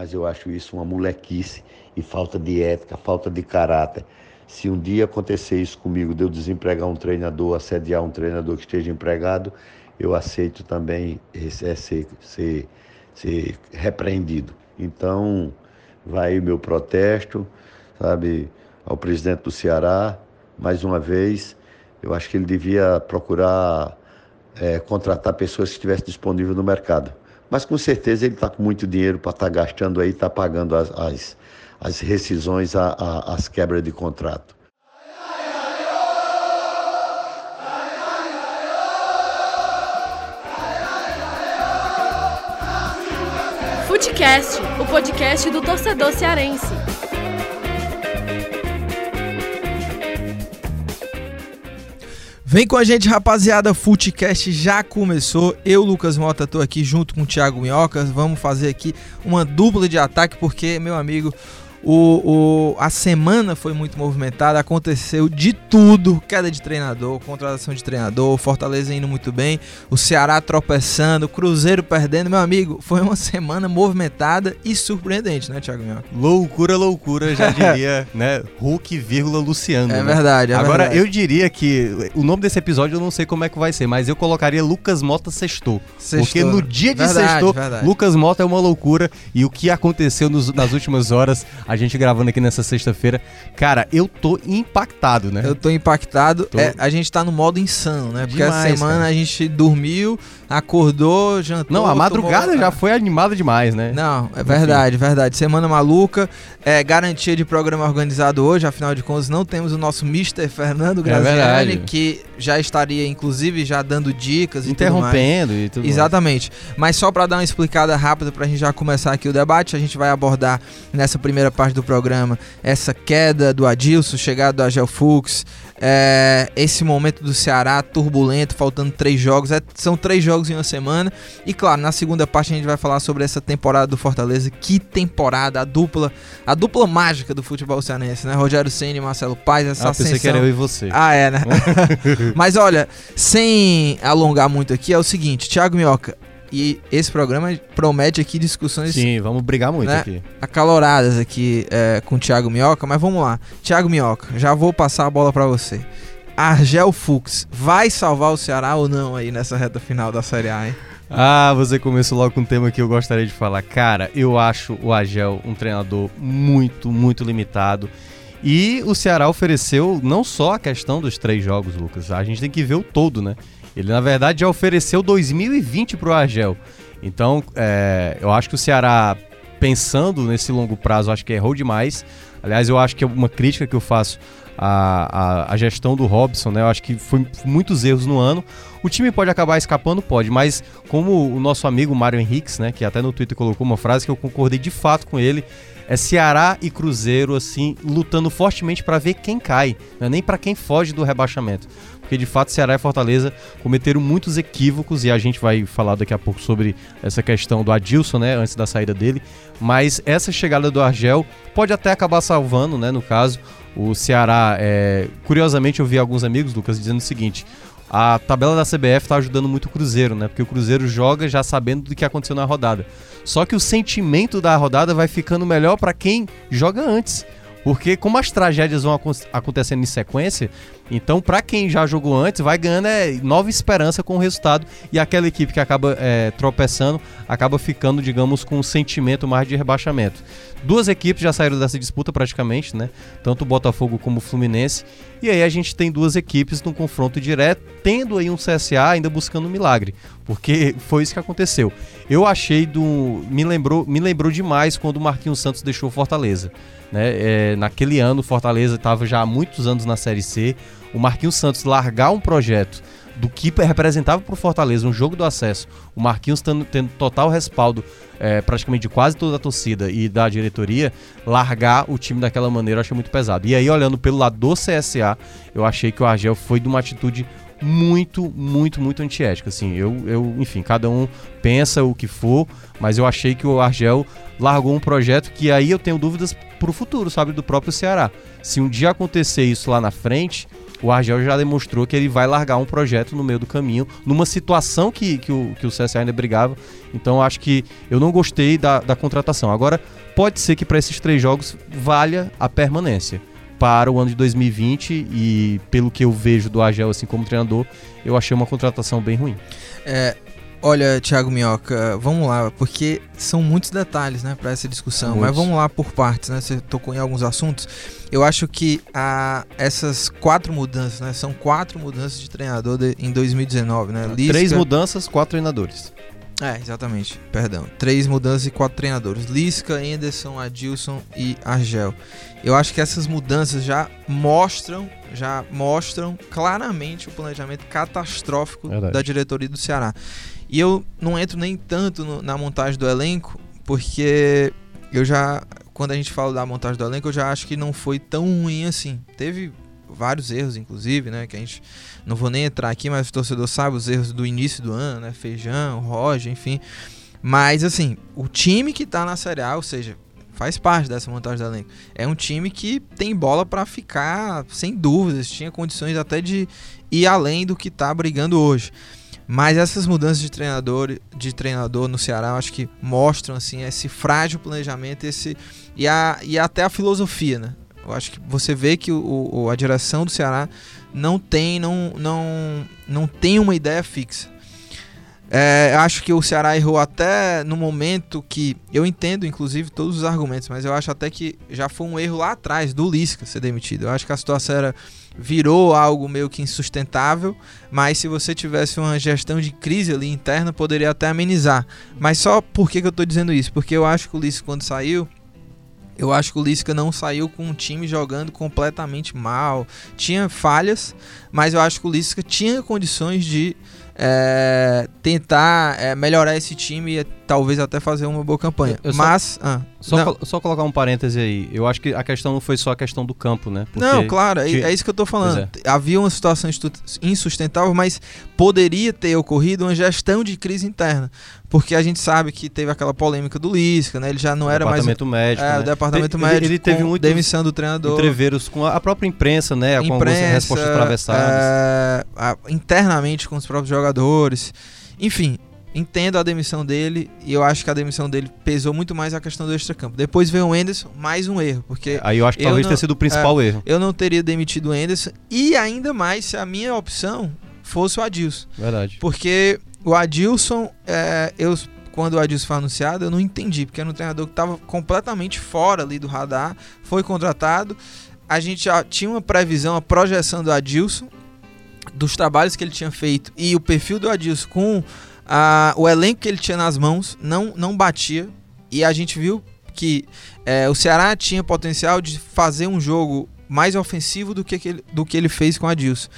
mas eu acho isso uma molequice e falta de ética, falta de caráter. Se um dia acontecer isso comigo, de eu desempregar um treinador, assediar um treinador que esteja empregado, eu aceito também é, ser, ser, ser repreendido. Então, vai o meu protesto, sabe, ao presidente do Ceará, mais uma vez, eu acho que ele devia procurar é, contratar pessoas que estivessem disponíveis no mercado. Mas com certeza ele está com muito dinheiro para estar tá gastando aí, está pagando as, as, as rescisões, a, a, as quebras de contrato. Futecast, o podcast do torcedor cearense. Vem com a gente, rapaziada. Futecast já começou. Eu, Lucas Mota, tô aqui junto com o Thiago Minhocas. Vamos fazer aqui uma dupla de ataque, porque, meu amigo, o, o, a semana foi muito movimentada, aconteceu de tudo: queda de treinador, contratação de treinador, Fortaleza indo muito bem, o Ceará tropeçando, Cruzeiro perdendo. Meu amigo, foi uma semana movimentada e surpreendente, né, Thiago Minhoca? Loucura, loucura, já diria, né? Hulk, vírgula, Luciano. É né? verdade, é Agora, verdade. eu diria que o nome desse episódio eu não sei como é que vai ser, mas eu colocaria Lucas Mota Sextou. Sextou. Porque no dia de Verdade, Sextou, verdade. Lucas Mota é uma loucura e o que aconteceu nos- nas últimas horas, a gente gravando aqui nessa sexta-feira, cara, eu tô impactado, né? Eu tô impactado. Tô. É, a gente tá no modo insano, né? Porque essa Demais, semana cara. a gente dormiu, acordou, jantou. Não, a madrugada tomou- já foi animada demais, né? Não, é verdade, verdade. Semana maluca. É, garantia de programa organizado hoje, afinal de contas, não temos o nosso Mr. Fernando Graziani, É que já estaria, inclusive, já dando dicas e tudo mais. Interrompendo e tudo mais. Exatamente. Mas só para dar uma explicada rápida para a gente já começar aqui o debate, a gente vai abordar nessa primeira parte do programa essa queda do Adilson, chegada do Agel Fux, é, esse momento do Ceará turbulento, faltando três jogos. É, são três jogos em uma semana. E claro, na segunda parte a gente vai falar sobre essa temporada do Fortaleza. Que temporada, a dupla, a dupla mágica do futebol cearense, né? Rogério Ceni e Marcelo Paes, essa Ah, pensei que ascensão. era eu e você. Ah, é, né? Mas olha, sem alongar muito aqui, é o seguinte, Thiago Minhoca, e esse programa promete aqui discussões Sim, vamos brigar muito né? aqui. acaloradas aqui é, com o Thiago Minhoca, mas vamos lá. Thiago Minhoca, já vou passar a bola pra você. Argel Fux vai salvar o Ceará ou não aí nessa reta final da Série A, hein? Ah, você começou logo com um tema que eu gostaria de falar. Cara, eu acho o Agel um treinador muito, muito limitado. E o Ceará ofereceu não só a questão dos três jogos, Lucas. A gente tem que ver o todo, né? Ele, na verdade, já ofereceu 2020 pro Agel. Então, é, eu acho que o Ceará, pensando nesse longo prazo, acho que errou demais. Aliás, eu acho que é uma crítica que eu faço à, à, à gestão do Robson, né? Eu acho que foi muitos erros no ano. O time pode acabar escapando? Pode, mas como o nosso amigo Mário Henriques, né, que até no Twitter colocou uma frase que eu concordei de fato com ele, é Ceará e Cruzeiro assim lutando fortemente para ver quem cai, não é nem para quem foge do rebaixamento. Porque de fato Ceará e Fortaleza cometeram muitos equívocos e a gente vai falar daqui a pouco sobre essa questão do Adilson, né, antes da saída dele, mas essa chegada do Argel pode até acabar salvando, né, no caso, o Ceará, é... curiosamente eu vi alguns amigos, Lucas, dizendo o seguinte: a tabela da CBF tá ajudando muito o Cruzeiro, né? Porque o Cruzeiro joga já sabendo do que aconteceu na rodada. Só que o sentimento da rodada vai ficando melhor para quem joga antes. Porque como as tragédias vão acon- acontecendo em sequência, então para quem já jogou antes, vai ganhando é, nova esperança com o resultado. E aquela equipe que acaba é, tropeçando, acaba ficando, digamos, com um sentimento mais de rebaixamento. Duas equipes já saíram dessa disputa praticamente, né? Tanto o Botafogo como o Fluminense. E aí a gente tem duas equipes num confronto direto, tendo aí um CSA ainda buscando um milagre. Porque foi isso que aconteceu. Eu achei do. Me lembrou, me lembrou demais quando o Marquinhos Santos deixou Fortaleza. Né? É, naquele ano, o Fortaleza estava já há muitos anos na Série C. O Marquinhos Santos largar um projeto do que representava para o Fortaleza um jogo do acesso, o Marquinhos tendo, tendo total respaldo é, praticamente de quase toda a torcida e da diretoria, largar o time daquela maneira eu achei muito pesado. E aí, olhando pelo lado do CSA, eu achei que o Argel foi de uma atitude muito, muito, muito antiética. Assim, eu, eu, enfim, cada um pensa o que for, mas eu achei que o Argel largou um projeto que aí eu tenho dúvidas pro futuro, sabe, do próprio Ceará. Se um dia acontecer isso lá na frente, o Argel já demonstrou que ele vai largar um projeto no meio do caminho, numa situação que, que, o, que o CSA ainda brigava. Então acho que eu não gostei da, da contratação. Agora, pode ser que para esses três jogos valha a permanência para o ano de 2020 e pelo que eu vejo do Argel assim como treinador, eu achei uma contratação bem ruim. É, Olha, Thiago Minhoca, vamos lá, porque são muitos detalhes, né, para essa discussão. Muitos. Mas vamos lá por partes, né? Você tocou em alguns assuntos. Eu acho que a, essas quatro mudanças, né, são quatro mudanças de treinador de, em 2019, né? Lisca... Três mudanças, quatro treinadores. É, exatamente. Perdão. Três mudanças e quatro treinadores. Lisca, Anderson, Adilson e Argel. Eu acho que essas mudanças já mostram, já mostram claramente o planejamento catastrófico Verdade. da diretoria do Ceará. E eu não entro nem tanto no, na montagem do elenco, porque eu já, quando a gente fala da montagem do elenco, eu já acho que não foi tão ruim assim. Teve vários erros, inclusive, né? Que a gente não vou nem entrar aqui, mas o torcedor sabe os erros do início do ano, né? Feijão, Roger, enfim. Mas assim, o time que tá na Série A, ou seja, faz parte dessa montagem do elenco. É um time que tem bola para ficar, sem dúvidas, tinha condições até de ir além do que tá brigando hoje. Mas essas mudanças de treinador, de treinador no Ceará, eu acho que mostram assim esse frágil planejamento, esse e, a, e até a filosofia, né? Eu acho que você vê que o, o, a direção do Ceará não tem, não, não, não tem uma ideia fixa. É, acho que o Ceará errou até no momento que. Eu entendo, inclusive, todos os argumentos, mas eu acho até que já foi um erro lá atrás do Lisca ser demitido. Eu acho que a situação era virou algo meio que insustentável, mas se você tivesse uma gestão de crise ali interna, poderia até amenizar. Mas só por que, que eu estou dizendo isso? Porque eu acho que o Lisca, quando saiu, eu acho que o Lisca não saiu com um time jogando completamente mal. Tinha falhas, mas eu acho que o Lisca tinha condições de é, tentar é, melhorar esse time e talvez até fazer uma boa campanha. Eu, eu Mas. Só, ah, só, só, colocar um parêntese aí. Eu acho que a questão não foi só a questão do campo, né? Porque não, claro, é, é, isso que eu tô falando. É. Havia uma situação insustentável, mas poderia ter ocorrido uma gestão de crise interna. Porque a gente sabe que teve aquela polêmica do Lisca, né? Ele já não era mais. Departamento médico. É, né? o departamento ele, médico. Ele teve muito. Demissão do treinador. Entreveros com a própria imprensa, né? Com imprensa, algumas respostas atravessadas. É, internamente com os próprios jogadores. Enfim, entendo a demissão dele e eu acho que a demissão dele pesou muito mais a questão do extracampo. Depois veio o Enderson, mais um erro, porque aí eu acho que talvez não, tenha sido o principal é, erro. Eu não teria demitido o Enderson e ainda mais se a minha opção fosse o Adilson. Verdade. Porque o Adilson, é, eu quando o Adilson foi anunciado, eu não entendi, porque era um treinador que estava completamente fora ali do radar, foi contratado. A gente já tinha uma previsão, a projeção do Adilson, dos trabalhos que ele tinha feito e o perfil do Adilson com a, o elenco que ele tinha nas mãos não, não batia. E a gente viu que é, o Ceará tinha potencial de fazer um jogo mais ofensivo do que, ele, do que ele fez com o Adilson.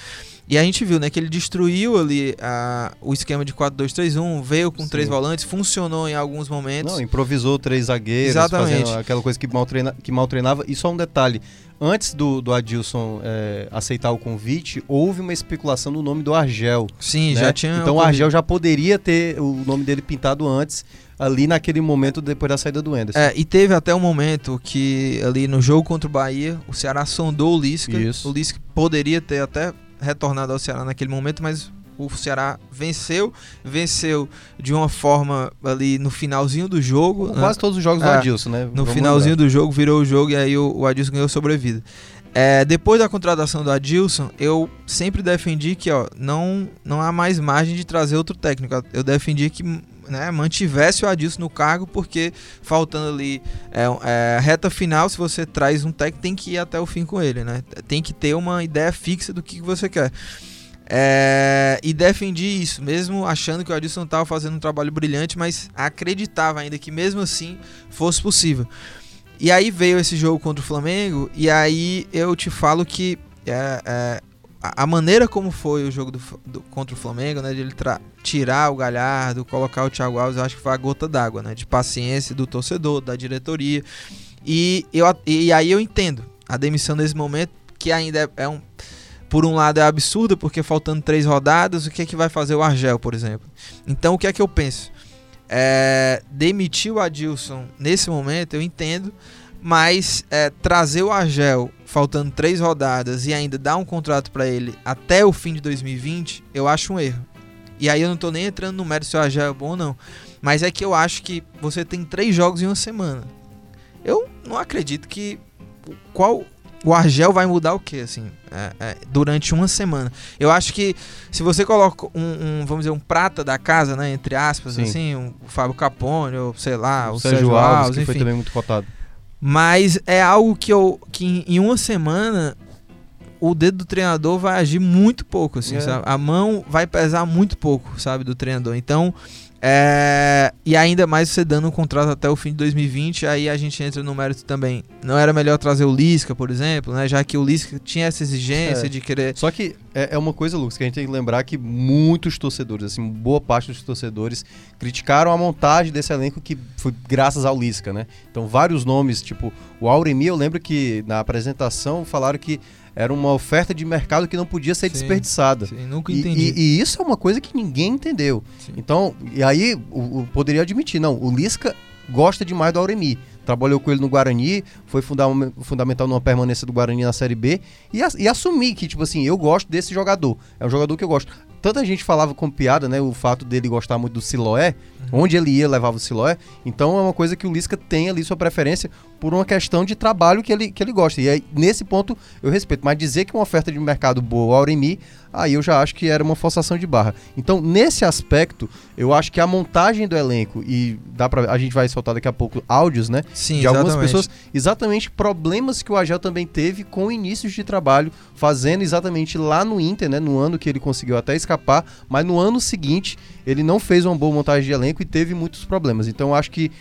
E a gente viu, né, que ele destruiu ali a, o esquema de 4-2-3-1, veio com Sim. três volantes, funcionou em alguns momentos. Não, improvisou três zagueiros, Exatamente. aquela coisa que mal, treina, que mal treinava. E só um detalhe, antes do, do Adilson é, aceitar o convite, houve uma especulação no nome do Argel. Sim, né? já tinha. Então o Argel já poderia ter o nome dele pintado antes ali naquele momento depois da saída do Enderson. É, e teve até um momento que ali no jogo contra o Bahia, o Ceará sondou o Lisca. Isso. O Lisca poderia ter até retornado ao Ceará naquele momento, mas o Ceará venceu, venceu de uma forma ali no finalzinho do jogo. Né? Quase todos os jogos do é, Adilson, né? No Vamos finalzinho lembrar. do jogo, virou o jogo e aí o, o Adilson ganhou sobrevida. É, depois da contratação do Adilson, eu sempre defendi que ó, não, não há mais margem de trazer outro técnico. Eu defendi que né, mantivesse o Adilson no cargo, porque faltando ali é, é, reta final, se você traz um técnico, tem que ir até o fim com ele, né? Tem que ter uma ideia fixa do que você quer. É, e defendi isso, mesmo achando que o Adilson estava fazendo um trabalho brilhante, mas acreditava ainda que mesmo assim fosse possível. E aí veio esse jogo contra o Flamengo, e aí eu te falo que é, é, a maneira como foi o jogo do, do, contra o Flamengo, né, de ele tirar o Galhardo, colocar o Thiago Alves, eu acho que foi a gota d'água, né, de paciência do torcedor, da diretoria. E, eu, e aí eu entendo a demissão nesse momento, que ainda é, é um. Por um lado é absurda, porque faltando três rodadas, o que é que vai fazer o Argel, por exemplo? Então o que é que eu penso? É, demitir o Adilson nesse momento, eu entendo, Mas é, trazer o Argel faltando três rodadas e ainda dar um contrato para ele até o fim de 2020, eu acho um erro. E aí eu não tô nem entrando no mérito se o Argel é bom ou não. Mas é que eu acho que você tem três jogos em uma semana. Eu não acredito que. Qual. O Argel vai mudar o que, assim, é, é, durante uma semana. Eu acho que se você coloca um, um, vamos dizer, um prata da casa, né, entre aspas, Sim. assim, um, o Fábio Capone, ou sei lá, o, o Sérgio, Sérgio Alves, Alves, que enfim. foi também muito cotado. Mas é algo que eu que em uma semana o dedo do treinador vai agir muito pouco, assim, É. sabe? A mão vai pesar muito pouco, sabe, do treinador. Então, é... e ainda mais você dando um contrato até o fim de 2020, aí a gente entra no mérito também. Não era melhor trazer o Lisca, por exemplo, né? Já que o Lisca tinha essa exigência É. de querer Só que é, é uma coisa, Lucas, que a gente tem que lembrar que muitos torcedores, assim, boa parte dos torcedores criticaram a montagem desse elenco que foi graças ao Lisca, né? Então, vários nomes, tipo o Auremi, eu lembro que na apresentação falaram que era uma oferta de mercado que não podia ser Sim. desperdiçada. Assim, nunca E, entendi. e- e isso é uma coisa que ninguém entendeu. Sim. Então, e aí o, o- poderia admitir, não, o Lisca gosta demais do Auremi. Trabalhou com ele no Guarani, foi funda- fundamental numa permanência do Guarani na Série B e, as- e assumir que, tipo assim, eu gosto desse jogador. É um jogador que eu gosto. Tanta gente falava com piada, né, o fato dele gostar muito do Siloé, onde ele ia levava o Siloé. Então é uma coisa que o Lisca tem ali sua preferência por uma questão de trabalho que ele, que ele gosta. E aí, nesse ponto eu respeito. Mas dizer que uma oferta de mercado boa, o Auremi, aí eu já acho que era uma forçação de barra. Então, nesse aspecto, eu acho que a montagem do elenco, e dá pra, a gente vai soltar daqui a pouco áudios, né? Sim, de algumas exatamente. pessoas, exatamente problemas que o Agel também teve com inícios de trabalho, fazendo exatamente lá no Inter, né? No ano que ele conseguiu até escapar, mas no ano seguinte ele não fez uma boa montagem de elenco e teve muitos problemas. Então eu acho que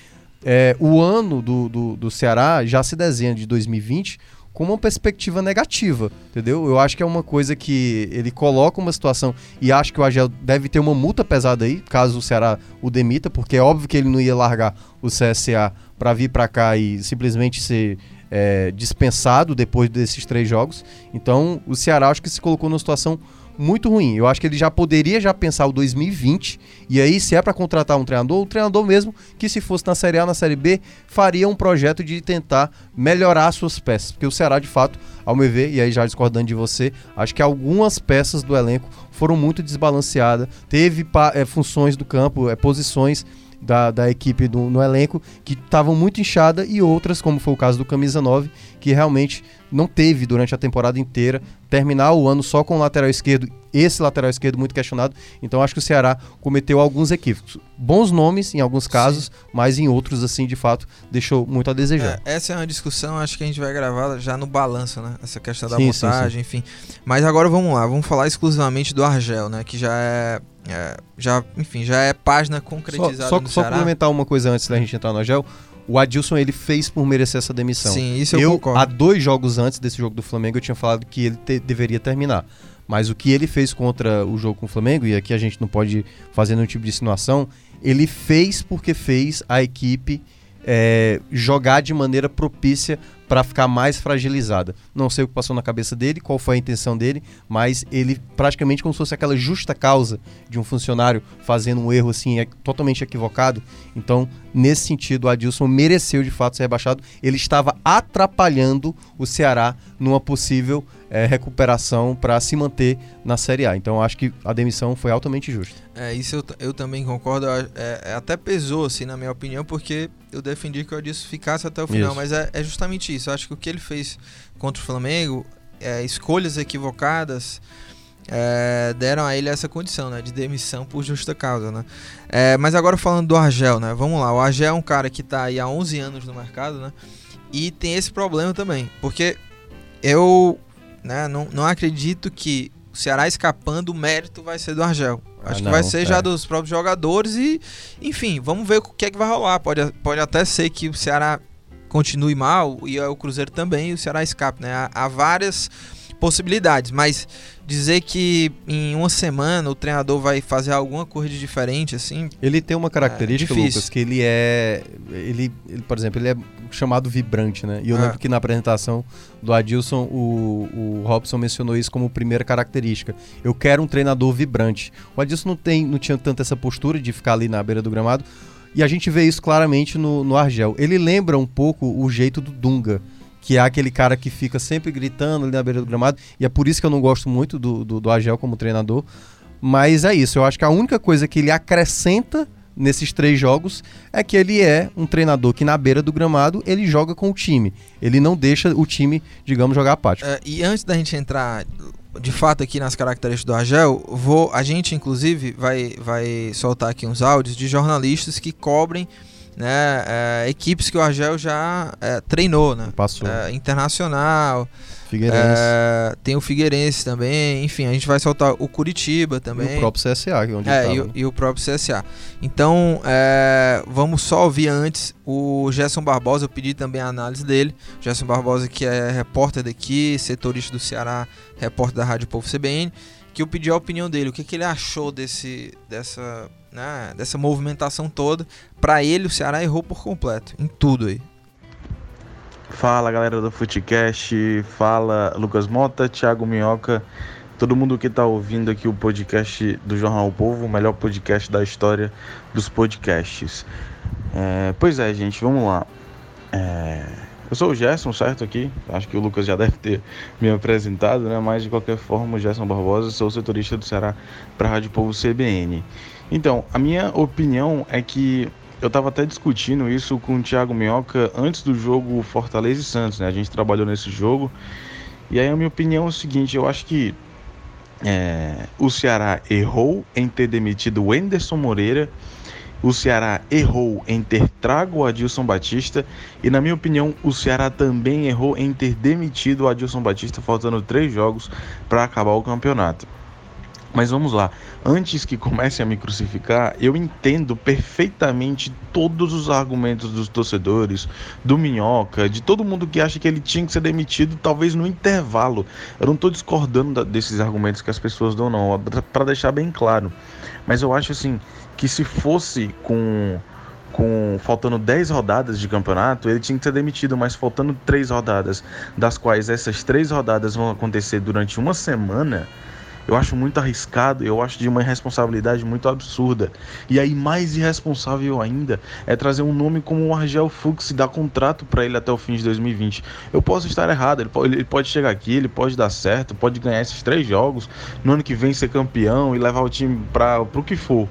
é, o ano do, do, do Ceará já se desenha de 2020 com uma perspectiva negativa, entendeu? Eu acho que é uma coisa que ele coloca uma situação e acho que o Agel deve ter uma multa pesada aí, caso o Ceará o demita, porque é óbvio que ele não ia largar o CSA para vir para cá e simplesmente ser é, dispensado depois desses três jogos. Então o Ceará acho que se colocou numa situação muito ruim. Eu acho que ele já poderia já pensar o 2020 e aí se é para contratar um treinador, o treinador mesmo que se fosse na Série A, na Série B, faria um projeto de tentar melhorar suas peças, porque o Ceará de fato, ao meu ver, e aí já discordando de você, acho que algumas peças do elenco foram muito desbalanceadas, teve eh, funções do campo, eh, posições da, da equipe do- no elenco que estavam muito inchadas e outras, como foi o caso do Camisa 9, que realmente não teve durante a temporada inteira. Terminar o ano só com o lateral esquerdo, esse lateral esquerdo muito questionado. Então acho que o Ceará cometeu alguns equívocos. Bons nomes em alguns casos, mas em outros, assim, de fato, deixou muito a desejar. É, essa é uma discussão, acho que a gente vai gravar já no balanço, né? Essa questão da Sim, sim, montagem, enfim. Mas agora vamos lá, vamos falar exclusivamente do Argel, né? Que já é, é- já, enfim, já é página Só, concretizada só, no só Ceará. complementar uma coisa antes da gente entrar no Agel. O Adilson ele fez por merecer essa demissão. Sim, isso eu, eu, concordo. há dois jogos antes desse jogo do Flamengo, eu tinha falado que ele te- deveria terminar. Mas o que ele fez contra o jogo com o Flamengo, e aqui a gente não pode fazer nenhum tipo de insinuação, ele fez porque fez a equipe é, jogar de maneira propícia para ficar mais fragilizada. Não sei o que passou na cabeça dele, qual foi a intenção dele, mas ele praticamente como se fosse aquela justa causa de um funcionário fazendo um erro assim é, totalmente equivocado. Então, nesse sentido, o Adilson mereceu de fato ser rebaixado. Ele estava atrapalhando o Ceará numa possível é, recuperação para se manter na Série A. Então, acho que a demissão foi altamente justa. É, isso eu, eu também concordo. É, é até pesou, assim, na minha opinião, porque eu defendi que o Adilson ficasse até o final. Isso. Mas é, é justamente isso. Eu acho que o que ele fez contra o Flamengo, é, escolhas equivocadas, é, deram a ele essa condição, né? De demissão por justa causa, né? É, mas agora falando do Argel, né? Vamos lá. O Argel é um cara que tá aí há 11 anos no mercado, né? E tem esse problema também. Porque eu né, não, não acredito que o Ceará escapando, o mérito vai ser do Argel. Ah, Acho que não, vai ser é. já dos próprios jogadores e, enfim, vamos ver o que é que vai rolar. Pode, pode até ser que o Ceará continue mal e o Cruzeiro também e o Ceará escape, né? Há, há várias possibilidades, mas dizer que em uma semana o treinador vai fazer alguma coisa de diferente, assim, Ele tem uma característica, É. Lucas, que ele é. Ele, ele, por exemplo, ele é chamado vibrante, né? E eu É. lembro que na apresentação do Adilson, o, o Robson mencionou isso como primeira característica. Eu quero um treinador vibrante. O Adilson não, tem, não tinha tanto essa postura de ficar ali na beira do gramado. E a gente vê isso claramente no, no Argel. Ele lembra um pouco o jeito do Dunga, que é aquele cara que fica sempre gritando ali na beira do gramado. E é por isso que eu não gosto muito do, do, do Argel como treinador. Mas é isso, eu acho que a única coisa que ele acrescenta nesses três jogos é que ele é um treinador que na beira do gramado ele joga com o time. Ele não deixa o time, digamos, jogar apático. É, e antes da gente entrar de fato aqui nas características do Argel, vou, a gente inclusive vai, vai soltar aqui uns áudios de jornalistas que cobrem né, é, equipes que o Argel já é, treinou, né? Passou. É, internacional, Figueirense. é, tem o Figueirense também, enfim, a gente vai soltar o Curitiba também. E o próprio CSA, que é onde É, ele e, tava, o- e o próprio CSA. Então, é, vamos só ouvir antes o Gerson Barbosa, eu pedi também a análise dele. Gerson Barbosa, que é repórter daqui, setorista do Ceará, repórter da Rádio Povo CBN, que eu pedi a opinião dele, o que, que ele achou desse, dessa, né, dessa movimentação toda. Pra ele, o Ceará errou por completo, em tudo aí. Fala galera do Footcast, fala Lucas Mota, Thiago Minhoca, todo mundo que tá ouvindo aqui o podcast do Jornal o Povo, o melhor podcast da história dos podcasts. É, pois é, gente, vamos lá. É, eu sou o Gerson, certo aqui? Acho que o Lucas já deve ter me apresentado, né? Mas de qualquer forma, o Gerson Barbosa, sou setorista do Ceará para a Rádio Povo CBN. Então, a minha opinião é que eu estava até discutindo isso com o Thiago Minhoca antes do jogo Fortaleza e Santos, né? A gente trabalhou nesse jogo. E aí a minha opinião é o seguinte, eu acho que é, o Ceará errou em ter demitido o Enderson Moreira, o Ceará errou em ter trago o Adilson Batista e, na minha opinião, o Ceará também errou em ter demitido o Adilson Batista faltando três jogos para acabar o campeonato. Mas vamos lá, antes que comecem a me crucificar, eu entendo perfeitamente todos os argumentos dos torcedores, do Minhoca, de todo mundo que acha que ele tinha que ser demitido, talvez no intervalo. Eu não estou discordando da- desses argumentos que as pessoas dão, não, para deixar bem claro. Mas eu acho assim que se fosse com com faltando 10 rodadas de campeonato, ele tinha que ser demitido, mas faltando 3 rodadas, das quais essas 3 rodadas vão acontecer durante uma semana, eu acho muito arriscado, eu acho de uma irresponsabilidade muito absurda. E aí, mais irresponsável ainda é trazer um nome como o Argel Fux e dar contrato para ele até o fim de 2020. Eu posso estar errado, ele pode, chegar aqui, ele pode dar certo, pode ganhar esses três jogos, no ano que vem ser campeão e levar o time para o que for.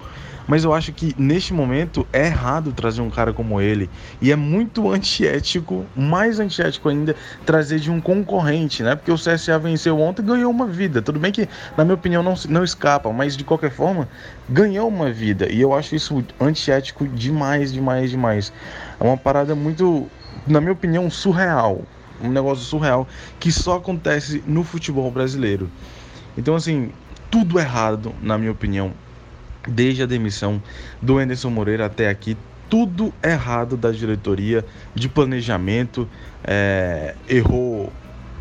Mas eu acho que neste momento é errado trazer um cara como ele. E é muito antiético, mais antiético ainda, trazer de um concorrente, né? Porque o CSA venceu ontem e ganhou uma vida. Tudo bem que, na minha opinião, não, não escapa, mas de qualquer forma, ganhou uma vida. E eu acho isso antiético demais, demais, demais. É uma parada muito, na minha opinião, surreal. Um negócio surreal que só acontece no futebol brasileiro. Então, assim, tudo errado, na minha opinião, desde a demissão do Anderson Moreira até aqui, tudo errado da diretoria de planejamento, é, errou,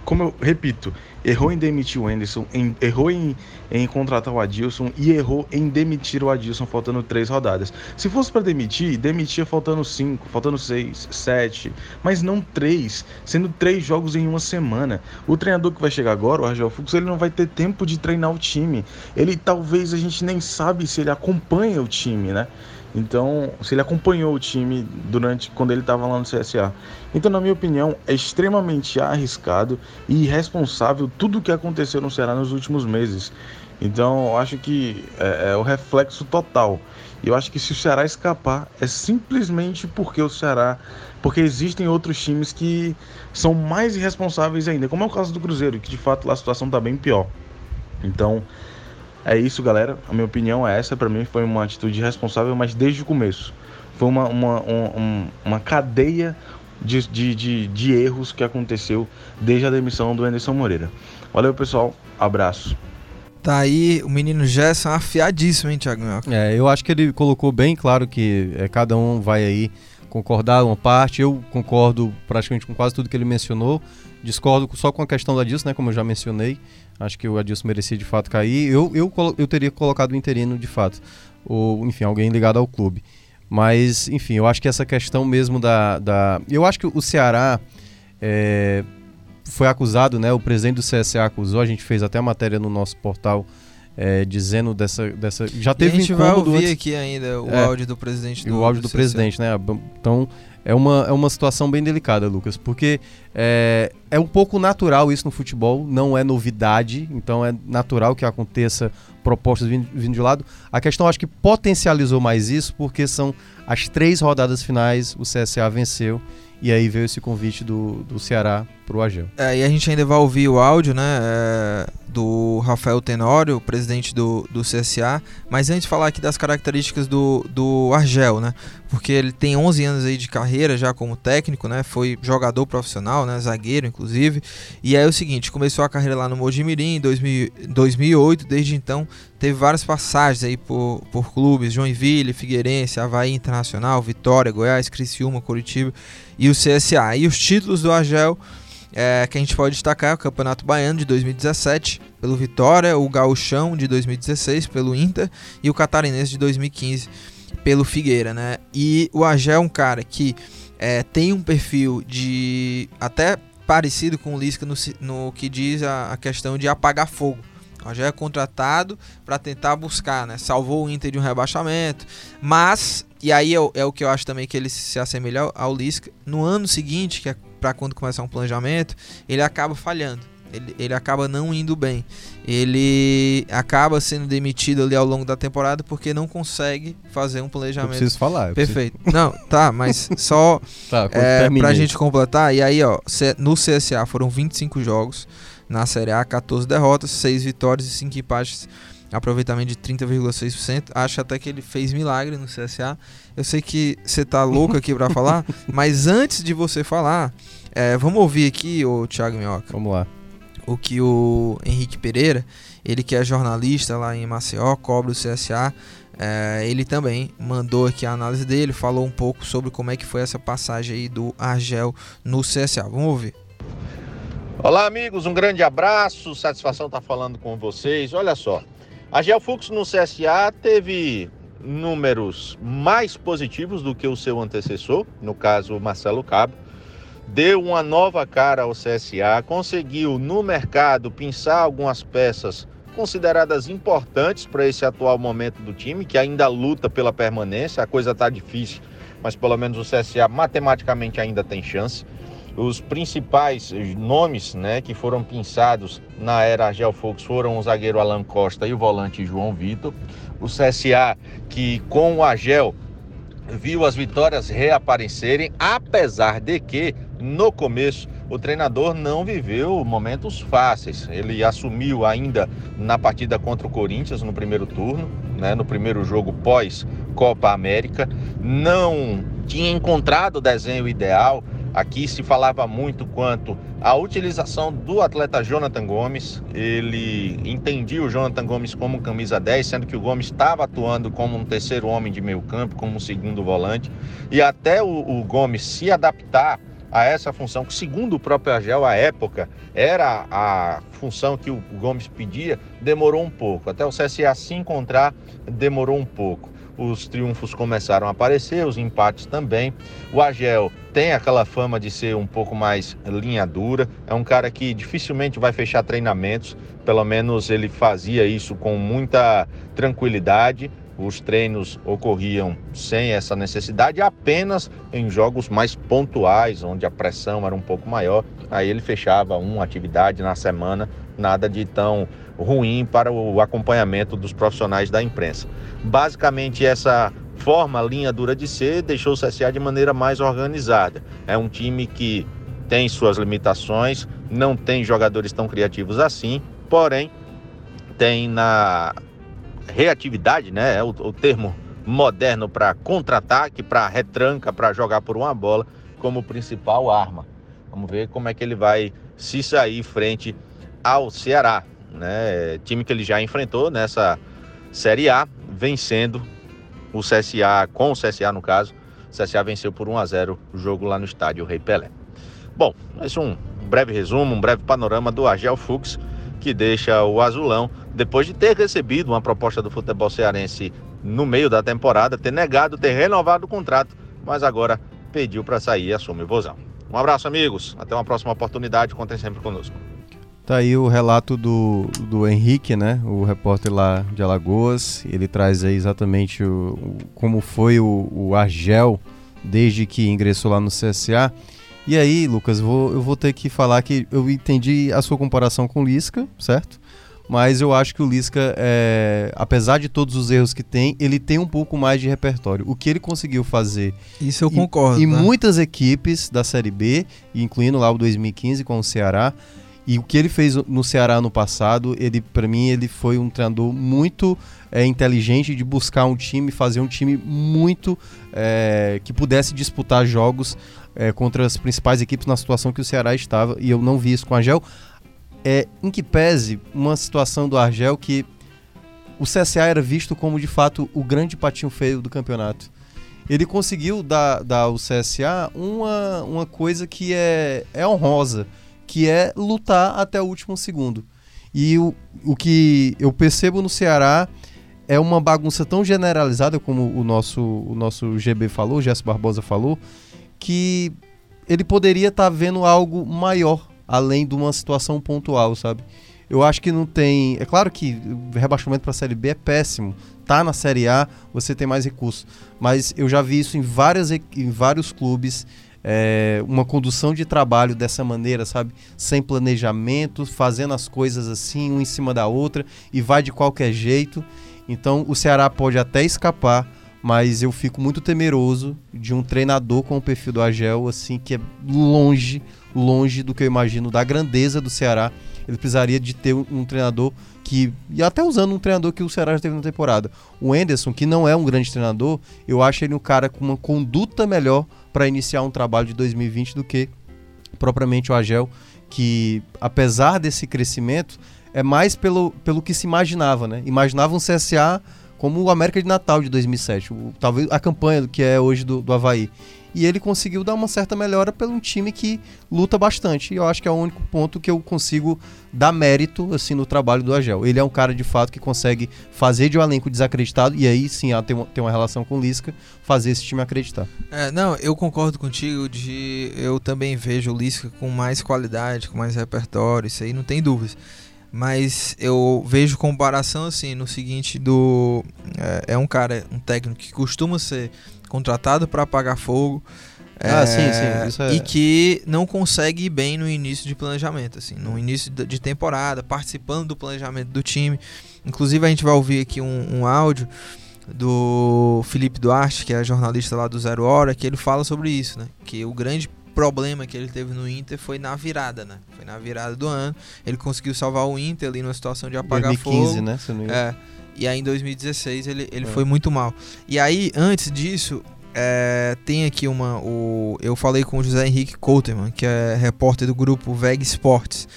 como eu repito, errou em demitir o Anderson, em- errou em, em contratar o Adilson e errou em demitir o Adilson faltando três rodadas. Se fosse para demitir, demitia faltando cinco, faltando seis, sete, mas não três, sendo três jogos em uma semana. O treinador que vai chegar agora, o Argel Fux, ele não vai ter tempo de treinar o time. Ele talvez a gente nem sabe se ele acompanha o time, né? Então, se ele acompanhou o time durante quando ele estava lá no CSA. Então, na minha opinião, é extremamente arriscado e irresponsável tudo o que aconteceu no Ceará nos últimos meses. Então, eu acho que é, é o reflexo total. E eu acho que se o Ceará escapar, é simplesmente porque o Ceará. Porque existem outros times que são mais irresponsáveis ainda, como é o caso do Cruzeiro, que de fato lá a situação está bem pior. Então, é isso, galera. A minha opinião é essa. Para mim foi uma atitude responsável, mas desde o começo. Foi uma, uma, um- um- uma cadeia de, de, de, de erros que aconteceu desde a demissão do Anderson Moreira. Valeu, pessoal. Abraço. Tá aí o menino Gerson afiadíssimo, hein, Thiago Minhoca? É, eu acho que ele colocou bem claro que é, cada um vai aí concordar uma parte. Eu concordo praticamente com quase tudo que ele mencionou. Discordo só com a questão do Adilson, né? Como eu já mencionei. Acho que o Adilson merecia de fato cair. Eu, eu, eu teria colocado o interino de fato. Ou, enfim, alguém ligado ao clube. Mas, enfim, eu acho que essa questão mesmo da. da... Eu acho que o Ceará é, foi acusado, né? O presidente do CSA acusou, a gente fez até a matéria no nosso portal é, dizendo dessa, dessa. Já E a teve gente vai ouvir antes- aqui ainda o É. áudio do presidente do o áudio do, CCA. presidente, né? Então é uma, é uma situação bem delicada, Lucas, porque é, é um pouco natural isso no futebol, não é novidade, então é natural que aconteça propostas vindo, vindo de lado. A questão acho que potencializou mais isso porque são as três rodadas finais, o CSA venceu e aí veio esse convite do, do Ceará pro Agel. É, e a gente ainda vai ouvir o áudio, né, é, do Rafael Tenório, presidente do, do CSA, mas antes de falar aqui das características do, do Argel, né, porque ele tem 11 anos aí de carreira já como técnico, né, foi jogador profissional, né, zagueiro inclusive, e aí é o seguinte, começou a carreira lá no Mojimirim em 2000 2008, desde então teve várias passagens aí por, por clubes, Joinville, Figueirense, Havaí Internacional, Vitória, Goiás, Criciúma, Curitiba e o CSA. E os títulos do Argel é, que a gente pode destacar é o Campeonato Baiano de 2017 pelo Vitória, o Gauchão de 2016 pelo Inter e o Catarinense de 2015 pelo Figueira, né? E o Agé é um cara que é, tem um perfil de até parecido com o Lisca no, no que diz a, a questão de apagar fogo. O Agé é contratado para tentar buscar, né? Salvou o Inter de um rebaixamento, mas e aí é, o- é o que eu acho também que ele se assemelha ao, ao Lisca. No ano seguinte, que é para quando começar um planejamento, ele acaba falhando. Ele, ele acaba não indo bem. Ele acaba sendo demitido ali ao longo da temporada porque não consegue fazer um Eu planejamento preciso falar. eu preciso- perfeito. Não, tá, mas só Tá, é, pra gente completar. E aí, ó, no CSA foram 25 jogos. Na Série A, 14 derrotas, 6 vitórias e 5 empates. Aproveitamento de 30,6%. Acho até que ele fez milagre no CSA. Eu sei que você tá louco aqui pra falar, mas antes de você falar, é, vamos ouvir aqui, o Thiago Minhoca, Vamos lá. o que o Henrique Pereira, ele que é jornalista lá em Maceió, cobre o CSA, é, ele também mandou aqui a análise dele, falou um pouco sobre como é que foi essa passagem aí do Argel no CSA. Vamos ouvir. Olá, amigos, um grande abraço, satisfação estar falando com vocês. Olha só, a Geofux no CSA teve números mais positivos do que o seu antecessor, no caso Marcelo Cabo. Deu uma nova cara ao CSA, conseguiu no mercado pinçar algumas peças consideradas importantes para esse atual momento do time, que ainda luta pela permanência. A coisa está difícil, mas pelo menos o CSA matematicamente ainda tem chance os principais nomes né, que foram pinçados na era Argel Fox foram o zagueiro Alan Costa e o volante João Vitor. O CSA, que com o Argel viu as vitórias reaparecerem, apesar de que no começo o treinador não viveu momentos fáceis. Ele assumiu ainda na partida contra o Corinthians no primeiro turno, né, no primeiro jogo pós Copa América, não tinha encontrado o desenho ideal. Aqui se falava muito quanto à utilização do atleta Jonathan Gomes. Ele entendia o Jonathan Gomes como camisa 10, sendo que o Gomes estava atuando como um terceiro homem de meio campo, como um segundo volante. E até o, o Gomes se adaptar a essa função, que segundo o próprio Agel, à época, era a função que o Gomes pedia, demorou um pouco. Até o CSA se encontrar, demorou um pouco. Os triunfos começaram a aparecer, os empates também. O Agel tem aquela fama de ser um pouco mais linha dura, é um cara que dificilmente vai fechar treinamentos, pelo menos ele fazia isso com muita tranquilidade. Os treinos ocorriam sem essa necessidade, apenas em jogos mais pontuais, onde a pressão era um pouco maior. Aí ele fechava uma atividade na semana, nada de tão ruim para o acompanhamento dos profissionais da imprensa. Basicamente, essa forma linha dura de ser deixou o CSA de maneira mais organizada. É um time que tem suas limitações, não tem jogadores tão criativos assim, porém tem na reatividade, né? É o, o termo moderno para contra-ataque, para retranca, para jogar por uma bola como principal arma. Vamos ver como é que ele vai se sair frente ao Ceará, né? Time que ele já enfrentou nessa Série A, vencendo o CSA, com o CSA no caso. O CSA venceu por 1 a 0 o jogo lá no estádio Rei Pelé. Bom, esse é um breve resumo, um breve panorama do Argel Fux, que deixa o Azulão, depois de ter recebido uma proposta do futebol cearense no meio da temporada, ter negado, ter renovado o contrato, mas agora pediu para sair e assume o vozão. Um abraço, amigos. Até uma próxima oportunidade. Contem sempre conosco. Tá aí o relato do, do Henrique, né? O repórter lá de Alagoas. Ele traz aí exatamente o, o como foi o, o Argel desde que ingressou lá no CSA. E aí, Lucas, vou, eu vou ter que falar que eu entendi a sua comparação com o Lisca, certo? Mas eu acho que o Lisca, é, apesar de todos os erros que tem, ele tem um pouco mais de repertório. O que ele conseguiu fazer. Isso eu concordo. E né? muitas equipes da Série B, incluindo lá o 2015 com o Ceará, e o que ele fez no Ceará no passado, ele para mim ele foi um treinador muito é, inteligente de buscar um time, fazer um time muito é, que pudesse disputar jogos é, contra as principais equipes na situação que o Ceará estava. E eu não vi isso com a Argel. É, em que pese uma situação do Argel que o CSA era visto como de fato o grande patinho feio do campeonato. Ele conseguiu dar, dar ao CSA uma, uma coisa que é, é honrosa que é lutar até o último segundo. E o, o que eu percebo no Ceará é uma bagunça tão generalizada, como o nosso, o nosso GB falou, o Gerson Barbosa falou, que ele poderia estar tá vendo algo maior, além de uma situação pontual, sabe? Eu acho que não tem. É claro que rebaixamento para a Série B é péssimo. Tá na Série A, você tem mais recursos. Mas eu já vi isso em, várias, em vários clubes é, uma condução de trabalho dessa maneira, sabe? Sem planejamento, fazendo as coisas assim, uma em cima da outra e vai de qualquer jeito. Então o Ceará pode até escapar, mas eu fico muito temeroso de um treinador com o perfil do Agel, assim, que é longe, longe do que eu imagino da grandeza do Ceará. Ele precisaria de ter um, um treinador que. E até usando um treinador que o Ceará já teve na temporada. O Enderson, que não é um grande treinador, eu acho ele um cara com uma conduta melhor para iniciar um trabalho de 2020 do que propriamente o Agel, que apesar desse crescimento, é mais pelo, pelo que se imaginava, né? Imaginava um CSA como o América de Natal de 2007, o, talvez a campanha que é hoje do, do Havaí e ele conseguiu dar uma certa melhora pelo um time que luta bastante. E eu acho que é o único ponto que eu consigo dar mérito assim no trabalho do Agel. Ele é um cara de fato que consegue fazer de um elenco desacreditado e aí sim tem uma, tem uma relação com o Lisca, fazer esse time acreditar. É, não, eu concordo contigo de eu também vejo o Lisca com mais qualidade, com mais repertório, isso aí não tem dúvidas. Mas eu vejo comparação assim no seguinte do é, é um cara, um técnico que costuma ser contratado para apagar fogo. Ah, é, sim, é... E que não consegue ir bem no início de planejamento, assim, no início de temporada, participando do planejamento do time. Inclusive, a gente vai ouvir aqui um, um áudio do Felipe Duarte, que é jornalista lá do Zero Hora, que ele fala sobre isso, né? Que o grande problema que ele teve no Inter foi na virada, né? Foi na virada do ano. Ele conseguiu salvar o Inter ali numa situação de apagar 2015, fogo. né? Se não é. E aí em 2016 ele, ele é. foi muito mal. E aí, antes disso, é, tem aqui uma. O, eu falei com o José Henrique Couterman, que é repórter do grupo VEG Sports.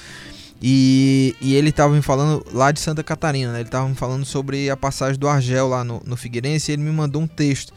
E, e ele estava me falando lá de Santa Catarina, né? Ele estava me falando sobre a passagem do Argel lá no, no Figueirense e ele me mandou um texto.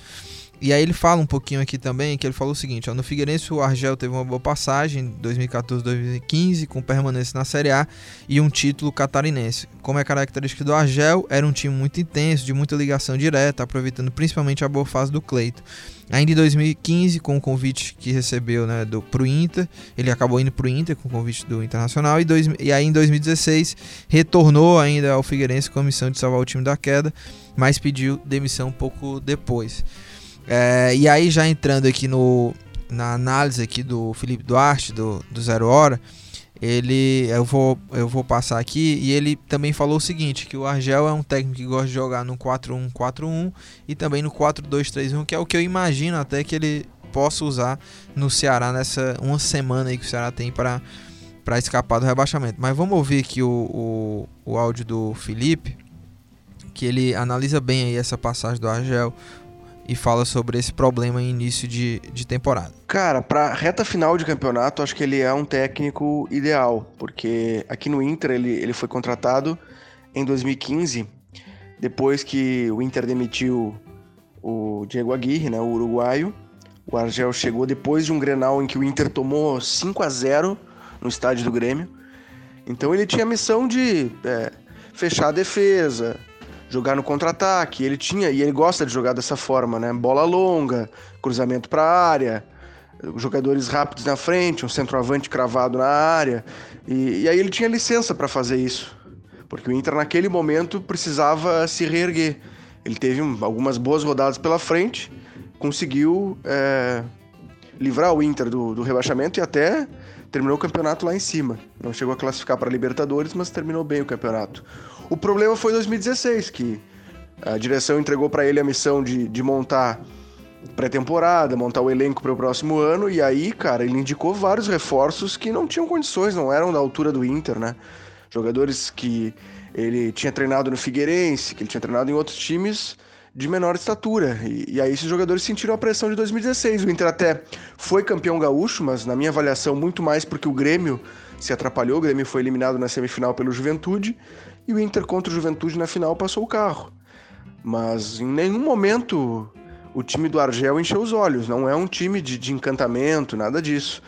E aí ele fala um pouquinho aqui também, que ele falou o seguinte, ó, no Figueirense o Argel teve uma boa passagem, 2014-2015, com permanência na Série A e um título catarinense. Como é característica do Argel, era um time muito intenso, de muita ligação direta, aproveitando principalmente a boa fase do Cleito. Ainda em 2015, com o convite que recebeu né, do, pro Inter, ele acabou indo pro Inter com o convite do Internacional, e, dois, e aí em 2016 retornou ainda ao Figueirense com a missão de salvar o time da queda, mas pediu demissão um pouco depois. É, e aí já entrando aqui no, na análise aqui do Felipe Duarte, do, do Zero Hora, ele eu vou, eu vou passar aqui e ele também falou o seguinte, que o Argel é um técnico que gosta de jogar no 4-1-4-1 e também no 4-2-3-1, que é o que eu imagino até que ele possa usar no Ceará nessa uma semana aí que o Ceará tem para para escapar do rebaixamento. Mas vamos ouvir aqui o, o, o áudio do Felipe, que ele analisa bem aí essa passagem do Argel, e fala sobre esse problema em início de, de temporada. Cara, para reta final de campeonato, acho que ele é um técnico ideal, porque aqui no Inter ele, ele foi contratado em 2015, depois que o Inter demitiu o Diego Aguirre, né, o uruguaio. O Argel chegou depois de um Grenal em que o Inter tomou 5 a 0 no estádio do Grêmio. Então ele tinha a missão de é, fechar a defesa, jogar no contra-ataque. Ele tinha, e ele gosta de jogar dessa forma, né? Bola longa, cruzamento para a área, jogadores rápidos na frente, um centroavante cravado na área. E, e aí ele tinha licença para fazer isso, porque o Inter naquele momento precisava se reerguer. Ele teve algumas boas rodadas pela frente, conseguiu é, livrar o Inter do, do rebaixamento e até terminou o campeonato lá em cima. Não chegou a classificar para Libertadores, mas terminou bem o campeonato. O problema foi 2016, que a direção entregou para ele a missão de, de montar pré-temporada, montar o elenco para o próximo ano, e aí, cara, ele indicou vários reforços que não tinham condições, não eram da altura do Inter, né? Jogadores que ele tinha treinado no Figueirense, que ele tinha treinado em outros times de menor estatura. E, e, aí esses jogadores sentiram a pressão de 2016. O Inter até foi campeão gaúcho, mas na minha avaliação muito mais porque o Grêmio se atrapalhou. O Grêmio foi eliminado na semifinal pelo Juventude e o Inter contra o Juventude na final passou o carro. Mas em nenhum momento o time do Argel encheu os olhos. Não é um time de, de encantamento, nada disso.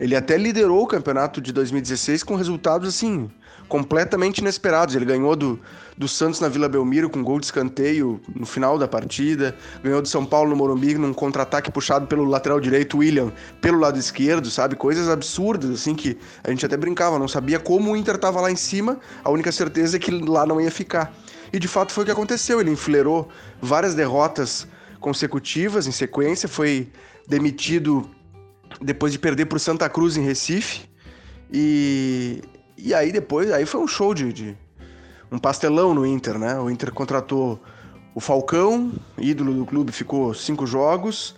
Ele até liderou o campeonato de 2016 com resultados assim completamente inesperados. Ele ganhou do, do Santos na Vila Belmiro com gol de escanteio no final da partida, ganhou do São Paulo no Morumbi num contra-ataque puxado pelo lateral direito William pelo lado esquerdo, sabe? Coisas absurdas assim que a gente até brincava, não sabia como o Inter estava lá em cima, a única certeza é que lá não ia ficar. E de fato foi o que aconteceu, ele enfileirou várias derrotas consecutivas em sequência, foi demitido depois de perder para o Santa Cruz em Recife. E, e aí depois, aí foi um show de, de, um pastelão no Inter, né? O Inter contratou o Falcão, ídolo do clube, ficou cinco jogos.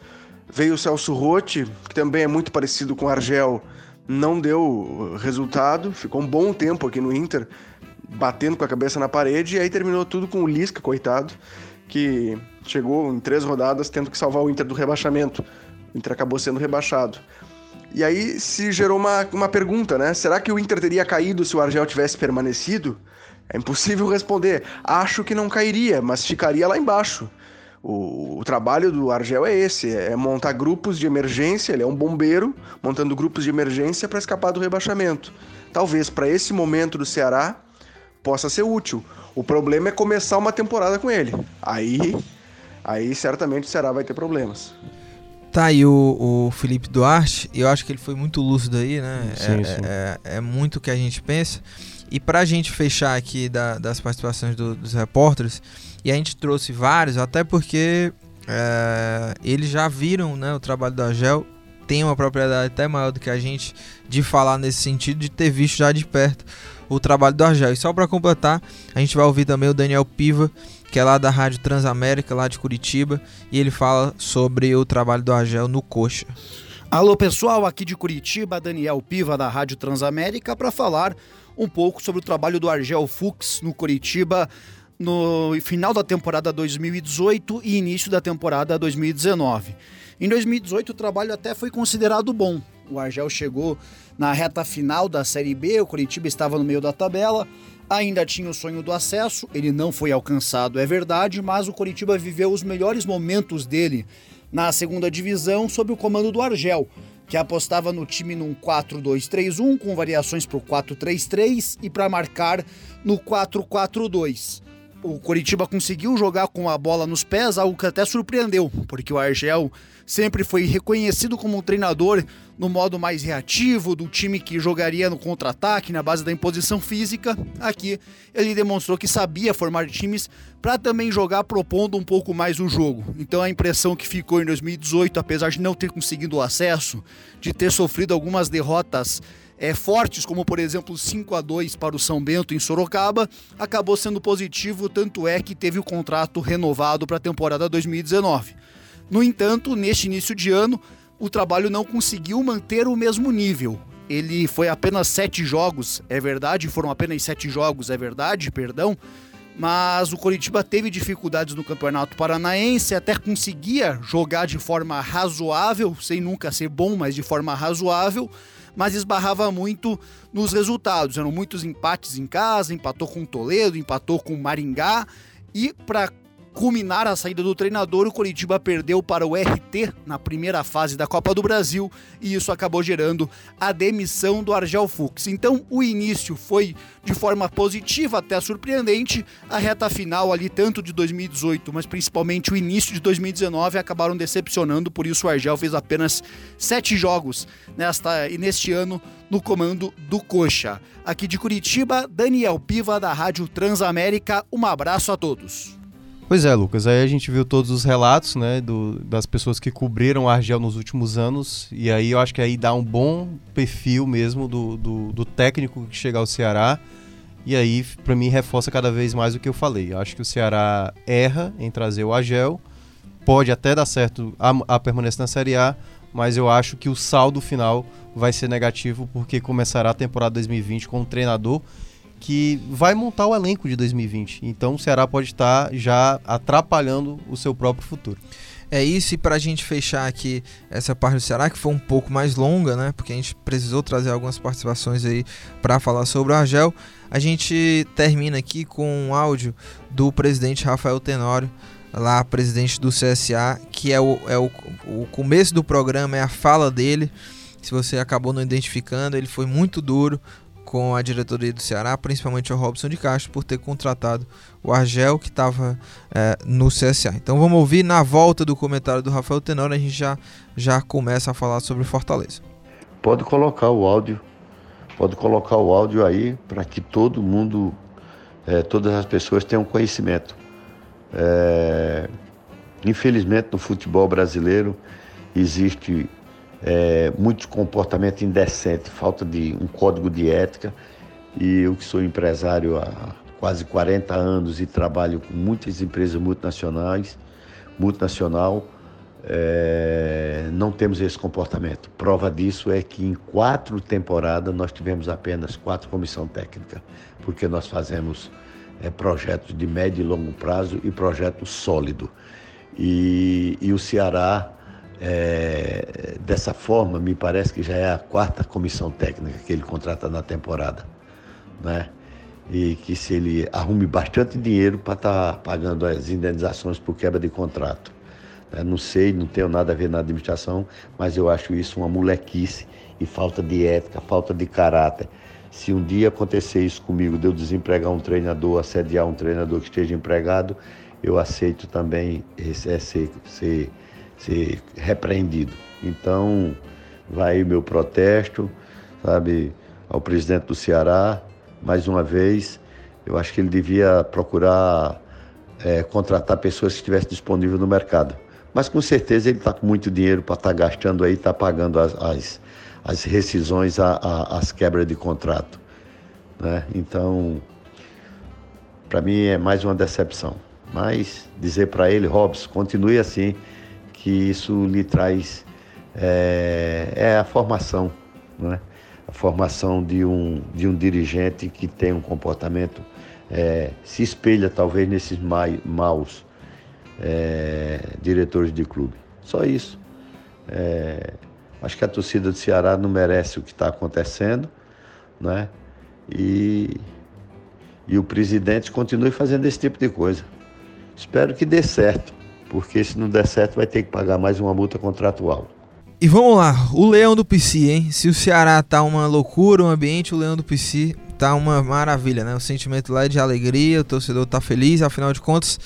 Veio o Celso Rotti, que também é muito parecido com o Argel, não deu resultado, ficou um bom tempo aqui no Inter, batendo com a cabeça na parede, e aí terminou tudo com o Lisca, coitado, que chegou em três rodadas tendo que salvar o Inter do rebaixamento. O Inter acabou sendo rebaixado. E aí se gerou uma, uma pergunta, né? Será que o Inter teria caído se o Argel tivesse permanecido? É impossível responder. Acho que não cairia, mas ficaria lá embaixo. O, o, trabalho do Argel é esse: é montar grupos de emergência. Ele é um bombeiro montando grupos de emergência para escapar do rebaixamento. Talvez para esse momento do Ceará possa ser útil. O problema é começar uma temporada com ele. Aí, aí certamente o Ceará vai ter problemas. Tá aí o, o Felipe Duarte, eu acho que ele foi muito lúcido aí, né? Sim, é, sim. É, é, é muito o que a gente pensa. E pra gente fechar aqui da, das participações do, dos repórteres, e a gente trouxe vários, até porque é, eles já viram né, o trabalho do Agel, tem uma propriedade até maior do que a gente de falar nesse sentido, de ter visto já de perto o trabalho do Argel. E só para completar, a gente vai ouvir também o Daniel Piva, que é lá da Rádio Transamérica, lá de Curitiba, e ele fala sobre o trabalho do Argel no Coxa. Alô pessoal, aqui de Curitiba, Daniel Piva da Rádio Transamérica para falar um pouco sobre o trabalho do Argel Fux no Curitiba no final da temporada 2018 e início da temporada 2019. Em 2018 o trabalho até foi considerado bom. O Argel chegou na reta final da Série B, o Curitiba estava no meio da tabela, ainda tinha o sonho do acesso, ele não foi alcançado, é verdade, mas o Curitiba viveu os melhores momentos dele na segunda divisão sob o comando do Argel, que apostava no time num 4-2-3-1 com variações para o 4-3-3 e para marcar no 4-4-2 o Coritiba conseguiu jogar com a bola nos pés, algo que até surpreendeu, porque o Argel sempre foi reconhecido como um treinador no modo mais reativo, do time que jogaria no contra-ataque, na base da imposição física. Aqui ele demonstrou que sabia formar times para também jogar propondo um pouco mais o jogo. Então a impressão que ficou em 2018, apesar de não ter conseguido o acesso, de ter sofrido algumas derrotas é, fortes, como por exemplo 5 a 2 para o São Bento em Sorocaba, acabou sendo positivo, tanto é que teve o contrato renovado para a temporada 2019. No entanto, neste início de ano, o trabalho não conseguiu manter o mesmo nível. Ele foi apenas sete jogos, é verdade, foram apenas sete jogos, é verdade, perdão, mas o Coritiba teve dificuldades no Campeonato Paranaense, até conseguia jogar de forma razoável, sem nunca ser bom, mas de forma razoável, mas esbarrava muito nos resultados. Eram muitos empates em casa, empatou com Toledo, empatou com Maringá e para culminar a saída do treinador, o Coritiba perdeu para o RT na primeira fase da Copa do Brasil e isso acabou gerando a demissão do Argel Fux. Então, o início foi de forma positiva, até surpreendente. A reta final ali, tanto de 2018, mas principalmente o início de 2019, acabaram decepcionando. Por isso, o Argel fez apenas sete jogos nesta e neste ano no comando do Coxa. Aqui de Curitiba, Daniel Piva da Rádio Transamérica. Um abraço a todos. Pois é, Lucas. Aí a gente viu todos os relatos, né, do, das pessoas que cobriram o Argel nos últimos anos. E aí eu acho que aí dá um bom perfil mesmo do, do, do técnico que chega ao Ceará. E aí, para mim, reforça cada vez mais o que eu falei. Eu acho que o Ceará erra em trazer o Argel. Pode até dar certo a, a permanência na Série A, mas eu acho que o saldo final vai ser negativo porque começará a temporada 2020 com um treinador que vai montar o elenco de 2020. Então o Ceará pode estar já atrapalhando o seu próprio futuro. É isso, e para a gente fechar aqui essa parte do Ceará, que foi um pouco mais longa, né? Porque a gente precisou trazer algumas participações aí para falar sobre o Argel. A gente termina aqui com um áudio do presidente Rafael Tenório, lá presidente do CSA, que é o, é o, o começo do programa, é a fala dele. Se você acabou não identificando, ele foi muito duro com a diretoria do Ceará, principalmente o Robson de Castro, por ter contratado o Argel, que estava é, no CSA. Então vamos ouvir na volta do comentário do Rafael Tenório, a gente já, já começa a falar sobre Fortaleza. Pode colocar o áudio, pode colocar o áudio aí para que todo mundo, é, todas as pessoas tenham conhecimento. É, infelizmente no futebol brasileiro existe é, muito comportamento indecente, falta de um código de ética. E eu que sou empresário há quase 40 anos e trabalho com muitas empresas multinacionais, multinacional, é, não temos esse comportamento. Prova disso é que em quatro temporadas nós tivemos apenas quatro comissão técnica, porque nós fazemos é, projetos de médio e longo prazo e projeto sólido. E, e o Ceará é, dessa forma, me parece que já é a quarta comissão técnica que ele contrata na temporada. Né? E que se ele arrume bastante dinheiro para estar tá pagando as indenizações por quebra de contrato. Né? Não sei, não tenho nada a ver na administração, mas eu acho isso uma molequice e falta de ética, falta de caráter. Se um dia acontecer isso comigo, de eu desempregar um treinador, assediar um treinador que esteja empregado, eu aceito também esse, é, ser, ser repreendido. Então, vai meu protesto, sabe, ao presidente do Ceará, mais uma vez, eu acho que ele devia procurar é, contratar pessoas que estivessem disponíveis no mercado. Mas com certeza ele está com muito dinheiro para estar tá gastando aí, está pagando as, as, as rescisões, a, a, as quebras de contrato. Né? Então, para mim é mais uma decepção. Mas dizer para ele, Robson, continue assim, que isso lhe traz é, é a formação, é? a formação de um, de um dirigente que tem um comportamento, é, se espelha talvez nesses maus é, diretores de clube. Só isso. É, acho que a torcida do Ceará não merece o que está acontecendo, né? E, e o presidente continue fazendo esse tipo de coisa. Espero que dê certo porque se não der certo vai ter que pagar mais uma multa contratual. E vamos lá, o Leão do PC, hein? Se o Ceará tá uma loucura, o ambiente, o Leão do PC tá uma maravilha, né? O sentimento lá é de alegria, o torcedor tá feliz, afinal de contas,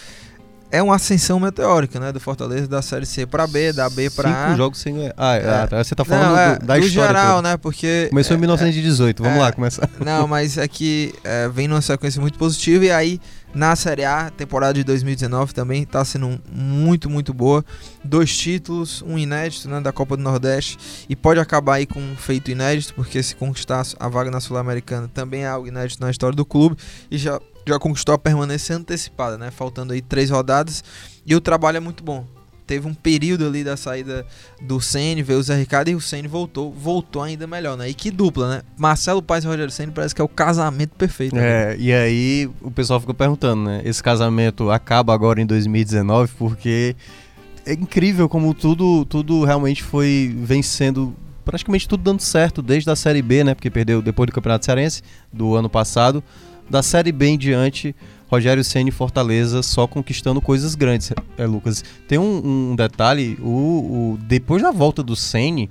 é uma ascensão meteórica, né? Do Fortaleza da Série C para B, da B para A. Cinco jogos sem ganhar. Ah, é. ah, você tá falando não, é, do, da do história. geral, toda. né? Porque. Começou em 1918, é, vamos lá começar. Não, mas é que é, vem numa sequência muito positiva e aí na Série A, temporada de 2019 também está sendo muito, muito boa. Dois títulos, um inédito né, da Copa do Nordeste e pode acabar aí com um feito inédito, porque se conquistar a vaga na Sul-Americana também é algo inédito na história do clube e já, já conquistou a permanência antecipada, né? Faltando aí três rodadas e o trabalho é muito bom teve um período ali da saída do Ceni, veio o Zé Ricardo e o Ceni voltou, voltou ainda melhor, né? E que dupla, né? Marcelo Paz e Rogério Ceni parece que é o casamento perfeito. Né? É, e aí o pessoal fica perguntando, né? Esse casamento acaba agora em 2019 porque é incrível como tudo, tudo realmente foi vencendo praticamente tudo dando certo desde a Série B, né? Porque perdeu depois do Campeonato Cearense do ano passado. Da Série B em diante, Rogério Ceni e Fortaleza só conquistando coisas grandes, é, Lucas. Tem um, um detalhe, o, o, depois da volta do Ceni,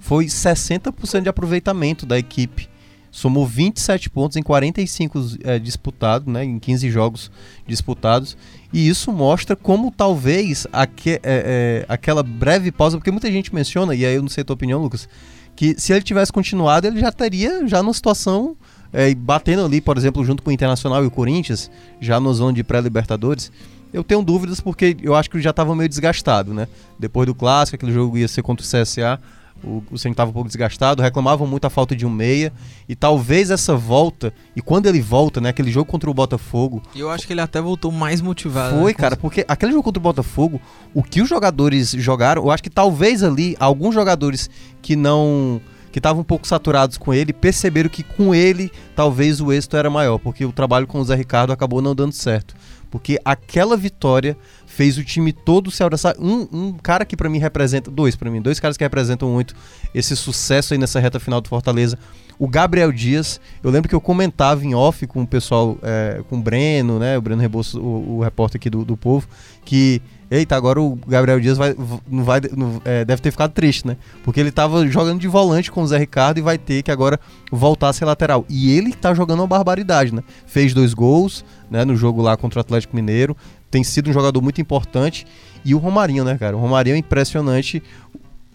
foi 60% de aproveitamento da equipe. Somou 27 pontos em 45 é, disputados, né, em 15 jogos disputados. E isso mostra como talvez aque, é, é, aquela breve pausa, porque muita gente menciona, e aí eu não sei a tua opinião, Lucas, que se ele tivesse continuado, ele já estaria já numa situação é, batendo ali, por exemplo, junto com o Internacional e o Corinthians, já no zona de pré-Libertadores. Eu tenho dúvidas porque eu acho que ele já estava meio desgastado, né? Depois do clássico, aquele jogo ia ser contra o CSA o, o Ceni estava um pouco desgastado, reclamavam muito a falta de um meia. E talvez essa volta, e quando ele volta, né, aquele jogo contra o Botafogo. Eu acho que ele até voltou mais motivado. Foi, né? cara, porque aquele jogo contra o Botafogo, o que os jogadores jogaram, eu acho que talvez ali, alguns jogadores que não que estavam um pouco saturados com ele, perceberam que com ele talvez o êxito era maior, porque o trabalho com o Zé Ricardo acabou não dando certo. Porque aquela vitória fez o time todo se abraçar. Um, um cara que para mim representa, dois para mim, dois caras que representam muito esse sucesso aí nessa reta final do Fortaleza. O Gabriel Dias, eu lembro que eu comentava em off com o pessoal, é, com o Breno, né, o Breno Rebouço, o, o repórter aqui do, do Povo, que Eita, agora o Gabriel Dias vai, não vai, não, é, deve ter ficado triste, né? Porque ele tava jogando de volante com o Zé Ricardo e vai ter que agora voltar a ser lateral. E ele tá jogando uma barbaridade, né? Fez dois gols né, no jogo lá contra o Atlético Mineiro tem sido um jogador muito importante. E o Romarinho, né, cara? O Romarinho é impressionante.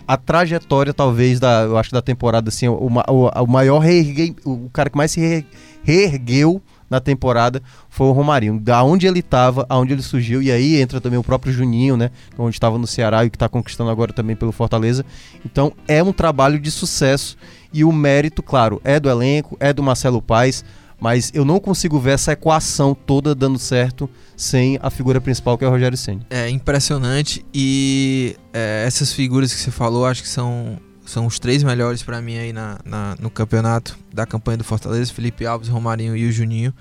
A trajetória, talvez, da, eu acho da temporada, assim, o, o, o maior reergue, o cara que mais se reergueu na temporada foi o Romarinho. Da onde ele estava, aonde ele surgiu, e aí entra também o próprio Juninho, né? Onde estava no Ceará e que está conquistando agora também pelo Fortaleza. Então é um trabalho de sucesso e o mérito, claro, é do elenco, é do Marcelo Paes, mas eu não consigo ver essa equação toda dando certo sem a figura principal que é o Rogério Ceni. É impressionante e é, essas figuras que você falou acho que são são os três melhores para mim aí na, na, no campeonato da campanha do Fortaleza, Felipe Alves, Romarinho e o Juninho.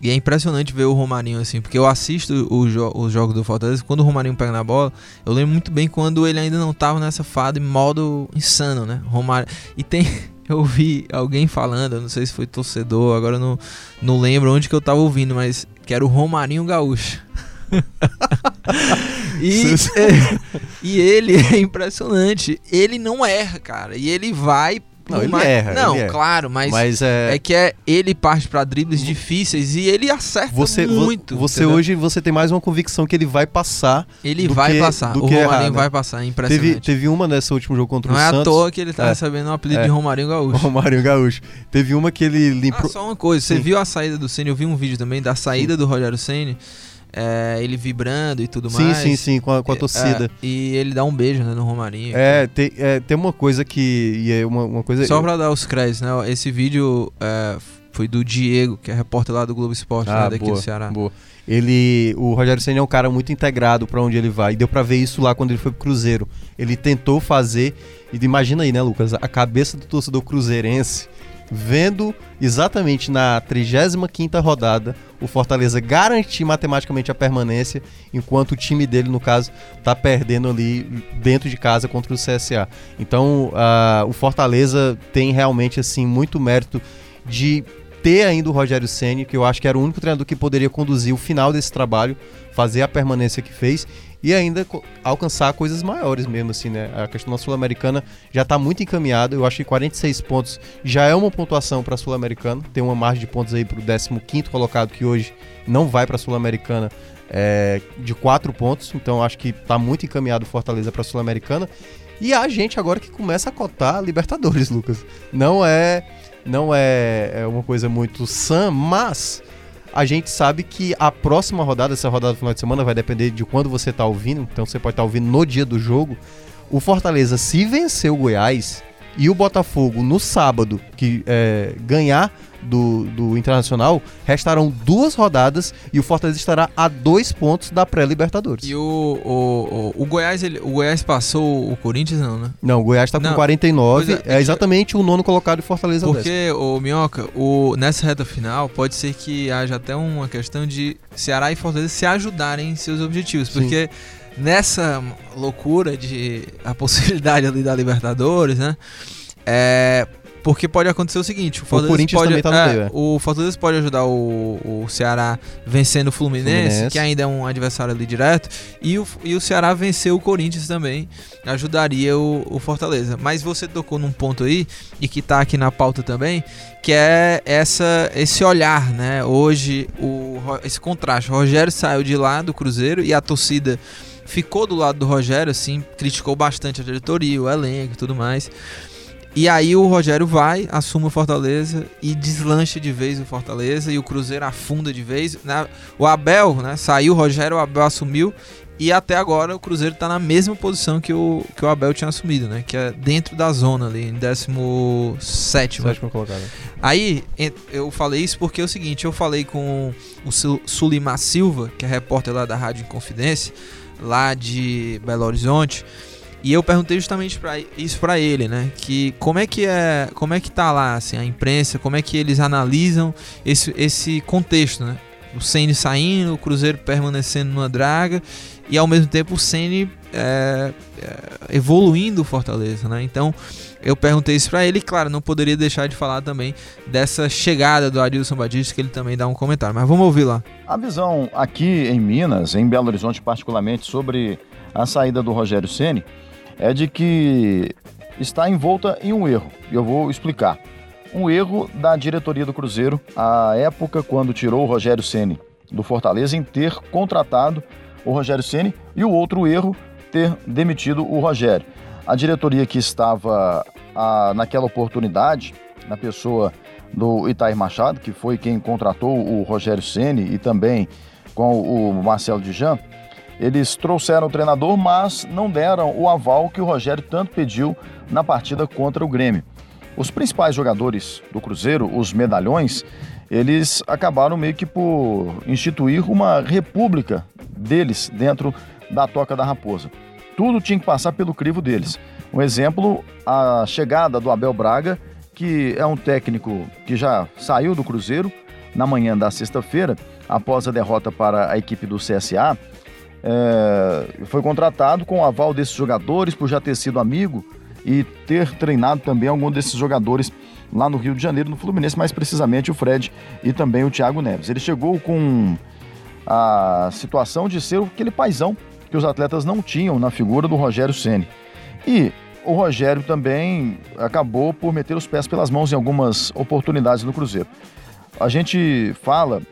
E é impressionante ver o Romarinho assim, porque eu assisto os jo jogos do Fortaleza, quando o Romarinho pega na bola, eu lembro muito bem quando ele ainda não tava nessa fada em modo insano, né? Romarinho. E tem eu ouvi alguém falando, eu não sei se foi torcedor, agora não, não lembro onde que eu tava ouvindo, mas que era o Romarinho Gaúcho. e, é, e ele é impressionante. Ele não erra, cara. E ele vai não, ele erra. Não, ele erra. claro, mas, mas é... é... que é, ele parte para dribles difíceis e ele acerta você, muito. Você entendeu? hoje você tem mais uma convicção que ele vai passar. Ele vai que, passar. o Romarinho né? vai passar, é impressionante. Teve, teve uma nesse último jogo contra Não o é Santos. Não é à toa que ele tá é. recebendo o apelido é. de Romarinho Gaúcho. Romarinho Gaúcho. Teve uma que ele limpou. Ah, só uma coisa, você Sim. viu a saída do Ceni? Eu vi um vídeo também da saída Sim. do Rogério Ceni é, ele vibrando e tudo sim, mais. Sim, sim, sim, com a, com a torcida. É, e ele dá um beijo né, no Romarinho. É, tem, é, tem uma coisa que. E é uma, uma coisa. Só pra dar os créditos, né? Esse vídeo é, foi do Diego, que é repórter lá do Globo Esporte, ah, né, daqui boa, do Ceará. Boa. Ele, o Rogério Senna é um cara muito integrado para onde ele vai. E deu para ver isso lá quando ele foi pro Cruzeiro. Ele tentou fazer, e imagina aí, né, Lucas, a cabeça do torcedor cruzeirense vendo exatamente na 35ª rodada o Fortaleza garantir matematicamente a permanência, enquanto o time dele, no caso, está perdendo ali dentro de casa contra o CSA. Então, uh, o Fortaleza tem realmente assim muito mérito de ter ainda o Rogério Ceni, que eu acho que era o único treinador que poderia conduzir o final desse trabalho, fazer a permanência que fez e ainda alcançar coisas maiores mesmo, assim, né? A questão da Sul-Americana já está muito encaminhada. Eu acho que 46 pontos já é uma pontuação para a Sul-Americana. Tem uma margem de pontos aí para o 15 colocado, que hoje não vai para a Sul-Americana, é, de 4 pontos. Então acho que está muito encaminhado o Fortaleza para a Sul-Americana. E a gente agora que começa a cotar Libertadores, Lucas. Não é, não é, é uma coisa muito sã, mas a gente sabe que a próxima rodada, essa rodada do final de semana, vai depender de quando você está ouvindo. Então você pode estar tá ouvindo no dia do jogo. O Fortaleza, se vencer o Goiás e o Botafogo no sábado, que é, ganhar do, do Internacional, restarão duas rodadas e o Fortaleza estará a dois pontos da pré-Libertadores. E o, o, o, o, Goiás, ele, o Goiás passou o Corinthians, não, né? Não, o Goiás está com não, 49, é, é, exatamente o nono colocado e Fortaleza Porque, o Minhoca, o, nessa reta final, pode ser que haja até uma questão de Ceará e Fortaleza se ajudarem em seus objetivos, Sim. porque nessa loucura de a possibilidade ali da Libertadores, né? É, Porque pode acontecer o seguinte, o Fortaleza Corinthians pode, também tá no é, meio, é. o Fortaleza pode ajudar o, o Ceará vencendo o Fluminense, Fluminense. que ainda é um adversário ali direto, e o, e o Ceará vencer o Corinthians também ajudaria o, o Fortaleza. Mas você tocou num ponto aí e que tá aqui na pauta também, que é essa esse olhar, né? Hoje o esse contraste, o Rogério saiu de lá do Cruzeiro e a torcida ficou do lado do Rogério, assim, criticou bastante a diretoria, o elenco e tudo mais. E aí o Rogério vai, assume o Fortaleza e deslancha de vez o Fortaleza e o Cruzeiro afunda de vez. né? O Abel, né? Saiu o Rogério, o Abel assumiu e até agora o Cruzeiro tá na mesma posição que o, que o Abel tinha assumido, né? Que é dentro da zona ali, em 17 Sétima colocada. Aí eu falei isso porque é o seguinte, eu falei com o Su- Sulimar Silva, que é repórter lá da Rádio Inconfidência, lá de Belo Horizonte, e eu perguntei justamente para isso pra ele, né? Que como é que é, como é que tá lá assim a imprensa, como é que eles analisam esse, esse contexto, né? O Ceni saindo, o Cruzeiro permanecendo numa draga e ao mesmo tempo o Ceni é, é, evoluindo o Fortaleza, né? Então eu perguntei isso pra ele e, claro, não poderia deixar de falar também dessa chegada do Adilson Batista, que ele também dá um comentário. Mas vamos ouvir lá. A visão aqui em Minas, em Belo Horizonte particularmente, sobre a saída do Rogério Ceni é de que está envolta em um erro. E eu vou explicar. Um erro da diretoria do Cruzeiro, à época quando tirou o Rogério Ceni do Fortaleza, em ter contratado o Rogério Ceni e o outro erro ter demitido o Rogério. A diretoria que estava ah, naquela oportunidade, na pessoa do Itair Machado, que foi quem contratou o Rogério Ceni e também com o Marcelo Dijan, eles trouxeram o treinador, mas não deram o aval que o Rogério tanto pediu na partida contra o Grêmio. Os principais jogadores do Cruzeiro, os medalhões, eles acabaram meio que por instituir uma república deles dentro da Toca da Raposa. Tudo tinha que passar pelo crivo deles. Um exemplo, a chegada do Abel Braga, que é um técnico que já saiu do Cruzeiro na manhã da sexta-feira, após a derrota para a equipe do CSA. É, foi contratado com o aval desses jogadores por já ter sido amigo e ter treinado também algum desses jogadores lá no Rio de Janeiro, no Fluminense, mais precisamente o Fred e também o Thiago Neves. Ele chegou com a situação de ser aquele paizão que os atletas não tinham na figura do Rogério Ceni. E o Rogério também acabou por meter os pés pelas mãos em algumas oportunidades no Cruzeiro. A gente fala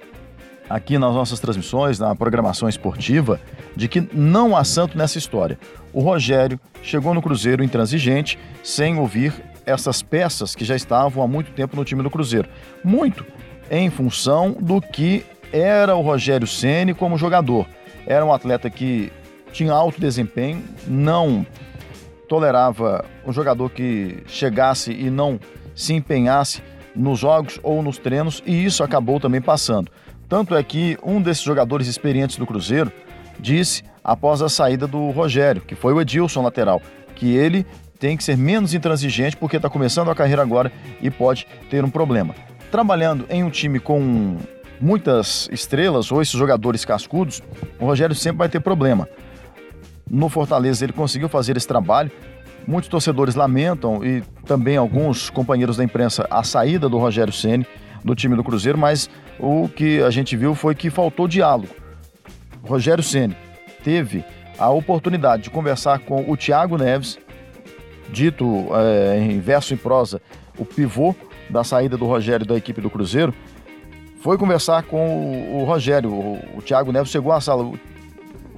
aqui nas nossas transmissões, na programação esportiva, de que não há santo nessa história. O Rogério chegou no Cruzeiro intransigente, sem ouvir essas peças que já estavam há muito tempo no time do Cruzeiro. Muito em função do que era o Rogério Ceni como jogador. Era um atleta que tinha alto desempenho, não tolerava um jogador que chegasse e não se empenhasse nos jogos ou nos treinos, e isso acabou também passando. Tanto é que um desses jogadores experientes do Cruzeiro disse, após a saída do Rogério, que foi o Edilson lateral, que ele tem que ser menos intransigente porque está começando a carreira agora e pode ter um problema. Trabalhando em um time com muitas estrelas ou esses jogadores cascudos, o Rogério sempre vai ter problema. No Fortaleza ele conseguiu fazer esse trabalho. Muitos torcedores lamentam e também alguns companheiros da imprensa a saída do Rogério Ceni do time do Cruzeiro, mas o que a gente viu foi que faltou diálogo. Rogério Ceni teve a oportunidade de conversar com o Thiago Neves, dito é, em verso e prosa, o pivô da saída do Rogério da equipe do Cruzeiro, foi conversar com o, o Rogério. O, o Thiago Neves chegou à sala. O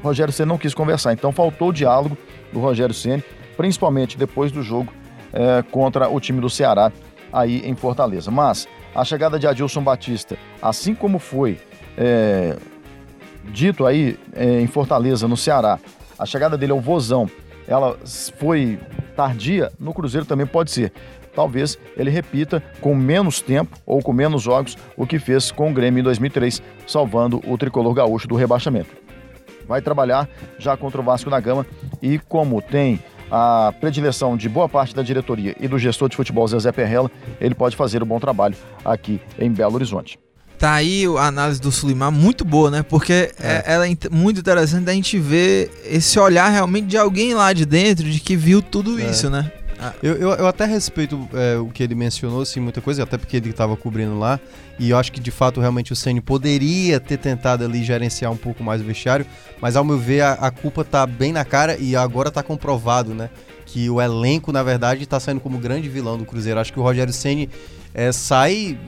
Rogério Ceni não quis conversar, então faltou o diálogo do Rogério Ceni, principalmente depois do jogo é, contra o time do Ceará aí em Fortaleza. Mas a chegada de Adilson Batista, assim como foi é, dito aí é, em Fortaleza, no Ceará, a chegada dele ao Vozão, ela foi tardia, no Cruzeiro também pode ser. Talvez ele repita com menos tempo ou com menos jogos o que fez com o Grêmio em 2003, salvando o tricolor gaúcho do rebaixamento. Vai trabalhar já contra o Vasco da Gama e como tem a predileção de boa parte da diretoria e do gestor de futebol Zezé Perrella, ele pode fazer um bom trabalho aqui em Belo Horizonte. Tá aí a análise do Sulimar, muito boa, né? Porque é. ela é muito interessante da gente ver esse olhar realmente de alguém lá de dentro, de que viu tudo É. isso, né? Ah. Eu, eu, eu até respeito é, o que ele mencionou, assim, muita coisa, até porque ele estava cobrindo lá. E eu acho que de fato realmente o Ceni poderia ter tentado ali gerenciar um pouco mais o vestiário, mas ao meu ver a, a culpa tá bem na cara e agora tá comprovado, né? Que o elenco, na verdade, tá saindo como grande vilão do Cruzeiro. Acho que o Rogério Ceni é, sai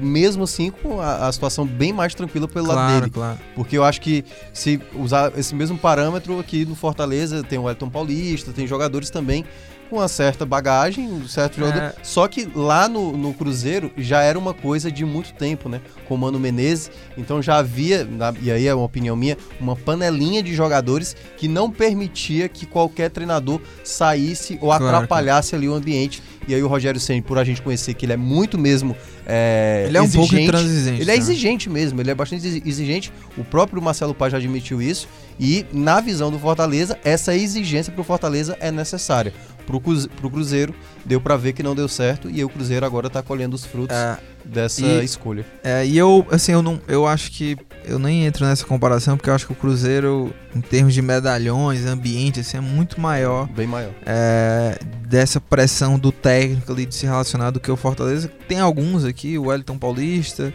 mesmo assim com a, a, situação bem mais tranquila pelo claro, lado dele. Claro. Porque eu acho que se usar esse mesmo parâmetro aqui no Fortaleza, tem o Elton Paulista, tem jogadores também com uma certa bagagem, um certo jogador. É. Só que lá no, no Cruzeiro já era uma coisa de muito tempo, né? Com o Mano Menezes. Então já havia, e aí é uma opinião minha, uma panelinha de jogadores que não permitia que qualquer treinador saísse ou Claro, atrapalhasse ali o ambiente. E aí o Rogério Senna, por a gente conhecer que ele é muito mesmo. É, Ele é um pouco exigente, intransigente. Ele é né? exigente mesmo, ele é bastante exi- exigente. O próprio Marcelo Paz já admitiu isso. E na visão do Fortaleza, essa exigência pro Fortaleza é necessária. Pro, Cruze- pro Cruzeiro, deu pra ver que não deu certo. E o Cruzeiro agora tá colhendo os frutos É, dessa e- escolha. É, e eu, assim, eu não, eu acho que eu nem entro nessa comparação porque eu acho que o Cruzeiro, em termos de medalhões, ambiente, assim, é muito maior Bem maior. é, dessa pressão do técnico ali de se relacionar do que o Fortaleza. Tem alguns aqui, o Wellington Paulista,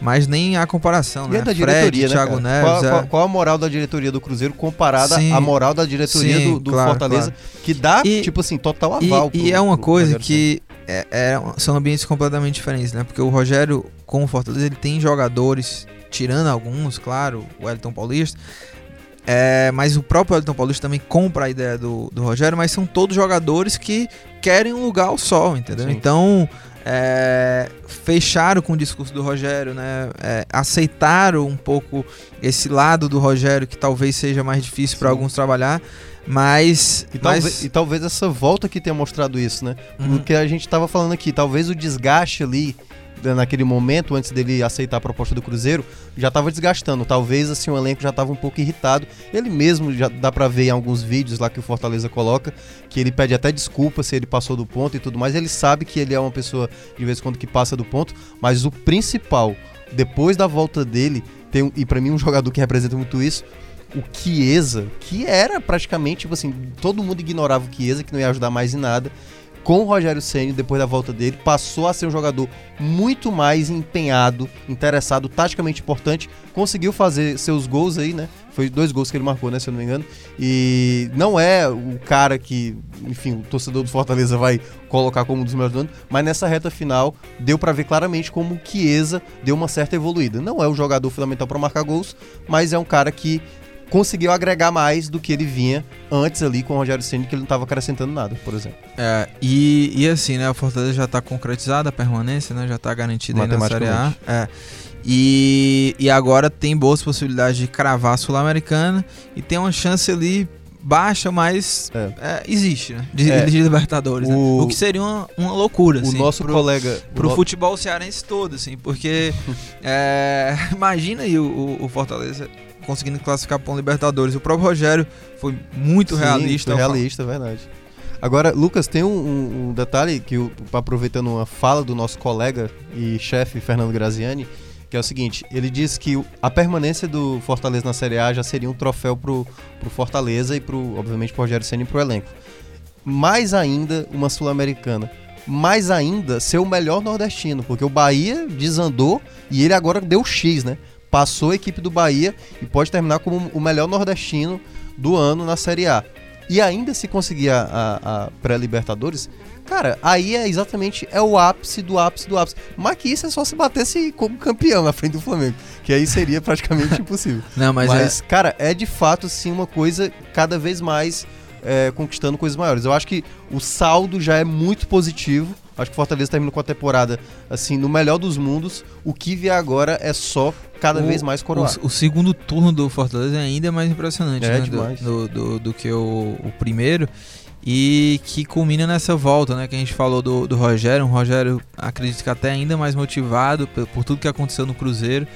mas nem há comparação, E né? é da Fred, diretoria, né? Thiago cara? Neves, qual, é. qual- qual a moral da diretoria do Cruzeiro comparada Sim. à moral da diretoria Sim, do, do claro, Fortaleza, que dá, E- tipo assim, total E, aval. e pro- é uma coisa que é- é- são ambientes completamente diferentes, né? Porque o Rogério, com o Fortaleza, ele tem jogadores, tirando alguns, claro, o Wellington Paulista, é, mas o próprio Wellington Paulista também compra a ideia do, do Rogério, mas são todos jogadores que querem um lugar ao sol, entendeu? Sim. Então, é, fecharam com o discurso do Rogério, né? É, aceitaram um pouco esse lado do Rogério que talvez seja mais difícil para alguns trabalhar, mas... E, mas talvez, e talvez essa volta que tenha mostrado isso, né? Uhum. Porque a gente tava falando aqui, talvez o desgaste ali, naquele momento, antes dele aceitar a proposta do Cruzeiro, já tava desgastando. Talvez, assim, o elenco já tava um pouco irritado. Ele mesmo, já dá pra ver em alguns vídeos lá que o Fortaleza coloca, que ele pede até desculpa se ele passou do ponto e tudo mais. Ele sabe que ele é uma pessoa, de vez em quando, que passa do ponto, mas o principal, depois da volta dele, tem, e pra mim um jogador que representa muito isso, o Chiesa, que era praticamente, tipo assim, todo mundo ignorava o Chiesa, que não ia ajudar mais em nada. Com o Rogério Ceni depois da volta dele, passou a ser um jogador muito mais empenhado, interessado, taticamente importante, conseguiu fazer seus gols aí, né? Foi dois gols que ele marcou, né, se eu não me engano. E não é o cara que, enfim, o torcedor do Fortaleza vai colocar como um dos melhores do ano, mas nessa reta final deu pra ver claramente como o Chiesa deu uma certa evoluída. Não é o jogador fundamental pra marcar gols, mas é um cara que conseguiu agregar mais do que ele vinha antes ali com o Rogério Ceni que ele não estava acrescentando nada, por exemplo. É, e, e assim, né? O Fortaleza já tá concretizada a permanência, né? Já tá garantida aí na Série A. É. E, e agora tem boas possibilidades de cravar a Sul-Americana e tem uma chance ali baixa, mas É. é, existe, né? De, É. de Libertadores. né? O- O que seria uma, uma loucura, o assim, nosso pro, colega. pro o futebol cearense todo, assim, porque é, imagina aí o, o- o Fortaleza conseguindo classificar para um Libertadores. O próprio Rogério foi muito Sim, realista. foi realista, é verdade. Agora, Lucas, tem um, um- detalhe que, eu- aproveitando uma fala do nosso colega e chefe Fernando Graziani, que é o seguinte: ele disse que o- a permanência do Fortaleza na Série A já seria um troféu pro, pro Fortaleza e, pro, obviamente, pro Rogério Senna e pro elenco. Mais ainda, uma Sul-Americana. Mais ainda, ser o melhor nordestino, porque o Bahia desandou e ele agora deu X, né? Passou a equipe do Bahia e pode terminar como o melhor nordestino do ano na Série A. E ainda se conseguir a, a- a pré-Libertadores, cara, aí é exatamente é o ápice do ápice do ápice. Mas que isso é só se batesse como campeão na frente do Flamengo, que aí seria praticamente impossível. Não, mas, Mas, é, cara, é de fato sim uma coisa cada vez mais é, conquistando coisas maiores. Eu acho que o saldo já é muito positivo. Acho que o Fortaleza termina com a temporada assim no melhor dos mundos. O que vier agora é só cada O- vez mais coroar. O, o segundo turno do Fortaleza é ainda mais impressionante, É né? do- demais. Do, do, do que o, o primeiro. E que culmina nessa volta, né? Que a gente falou do, do Rogério. Um Rogério, acredito que até ainda mais motivado por, por tudo que aconteceu no Cruzeiro.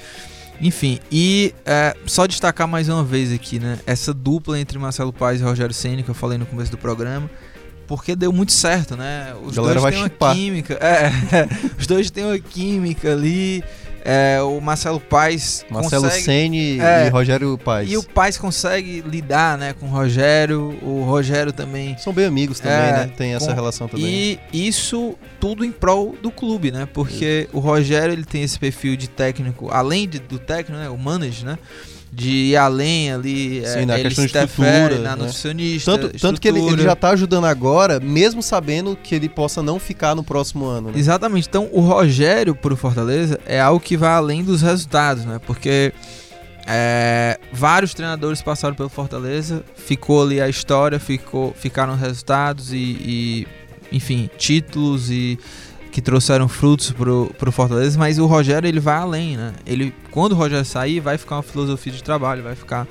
Enfim, e é, só destacar mais uma vez aqui, né? Essa dupla entre Marcelo Paes e Rogério Ceni que eu falei no começo do programa. Porque deu muito certo, né? Os dois vai têm uma chipar. química. É, os dois têm uma química ali. É, o Marcelo Paes Marcelo consegue... É. e Rogério Paes. E o Paes consegue lidar, né, com o Rogério. O Rogério também São bem amigos também, É, né? Tem essa com- relação também. E isso tudo em prol do clube, né? Porque o Rogério ele tem esse perfil de técnico, além de- do técnico, né? O manager, né? De ir além ali. Sim, é, na ele questão de estrutura, na né? nutricionista. Tanto, tanto que ele, ele já tá ajudando agora, mesmo sabendo que ele possa não ficar no próximo ano, né? Exatamente. Então, o Rogério pro Fortaleza é algo que vai além dos resultados, né? Porque é, vários treinadores passaram pelo Fortaleza, ficou ali a história, ficou, ficaram os resultados e, e, enfim, títulos e que trouxeram frutos pro, pro Fortaleza, mas o Rogério ele vai além, né? Ele, quando o Rogério sair, vai ficar uma filosofia de trabalho, vai ficar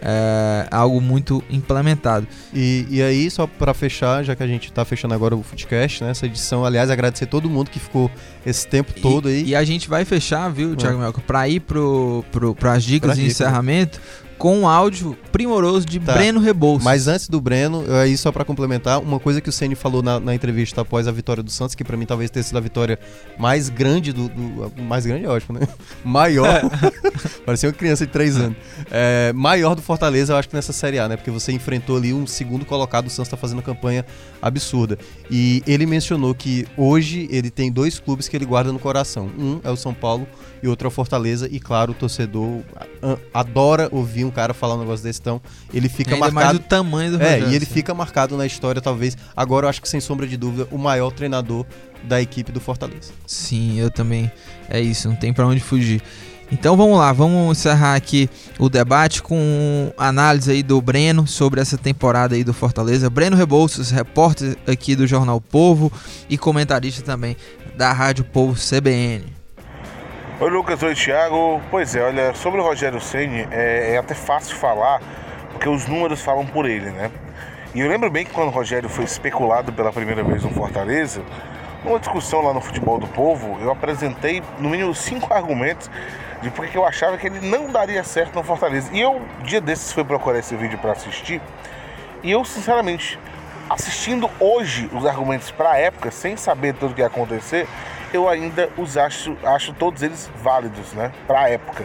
é, algo muito implementado. E, e aí, só pra fechar, já que a gente tá fechando agora o Footcast, né? Essa edição, aliás, agradecer todo mundo que ficou esse tempo todo aí. E, e a gente vai fechar, viu, Thiago Melco, pra ir pro, pro, pras dicas Pras de dicas. encerramento com um áudio primoroso de Tá. Breno Rebouças. Mas antes do Breno, aí só pra complementar, uma coisa que o Ceni falou na, na entrevista após a vitória do Santos, que pra mim talvez tenha sido a vitória mais grande do. do- mais grande é ótimo, né? Maior. Parecia uma criança de 3 anos. É, maior do Fortaleza, eu acho que nessa Série A, né? Porque você enfrentou ali um segundo colocado, o Santos tá fazendo uma campanha absurda. E ele mencionou que hoje ele tem dois clubes que ele guarda no coração. Um é o São Paulo e outro é o Fortaleza. E claro, o torcedor adora ouvir um cara falar um negócio desse, então ele fica Ainda mais marcado. o tamanho do É, Rogério, e ele assim. fica marcado na história, talvez. Agora eu acho que sem sombra de dúvida, o maior treinador da equipe do Fortaleza. Sim, eu também. É isso, não tem pra onde fugir. Então vamos lá, vamos encerrar aqui o debate com análise aí do Breno sobre essa temporada aí do Fortaleza. Breno Rebouças, repórter aqui do Jornal Povo e comentarista também da Rádio Povo CBN. Oi Lucas, oi Thiago. Pois é, olha, sobre o Rogério Ceni é, é até fácil falar, porque os números falam por ele, né? E eu lembro bem que quando o Rogério foi especulado pela primeira vez no Fortaleza, numa discussão lá no Futebol do Povo, eu apresentei no mínimo cinco argumentos de porque eu achava que ele não daria certo no Fortaleza. E eu, dia desses, fui procurar esse vídeo para assistir, e eu, sinceramente, assistindo hoje os argumentos para a época, sem saber tudo o que ia acontecer, eu ainda os acho, acho todos eles válidos, né? Para a época.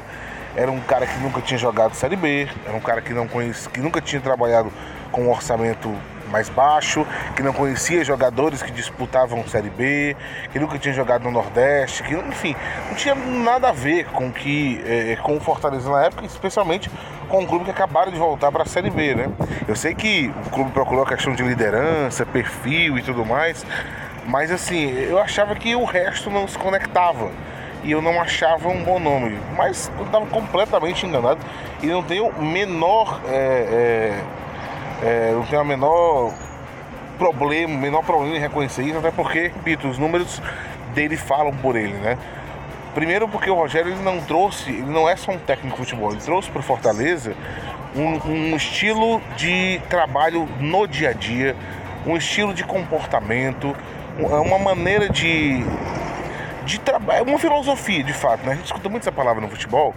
Era um cara que nunca tinha jogado Série B, era um cara que não conhece, que nunca tinha trabalhado com um orçamento mais baixo, que não conhecia jogadores que disputavam Série B, que nunca tinha jogado no Nordeste, que enfim, não tinha nada a ver com que eh, com o Fortaleza na época, especialmente com um clube que acabaram de voltar para a Série B, né? Eu sei que o clube procurou a questão de liderança, perfil e tudo mais, mas assim, eu achava que o resto não se conectava. E eu não achava um bom nome. Mas eu estava completamente enganado. E não tenho menor. é, é, é, não tenho a menor problema, menor problema em reconhecer isso, até porque, repito, os números dele falam por ele, né? Primeiro porque o Rogério ele não trouxe, ele não é só um técnico de futebol, ele trouxe para o Fortaleza um, um estilo de trabalho no dia a dia, um estilo de comportamento, um- uma maneira de, de trabalho, uma filosofia de fato, né? A gente escuta muito essa palavra no futebol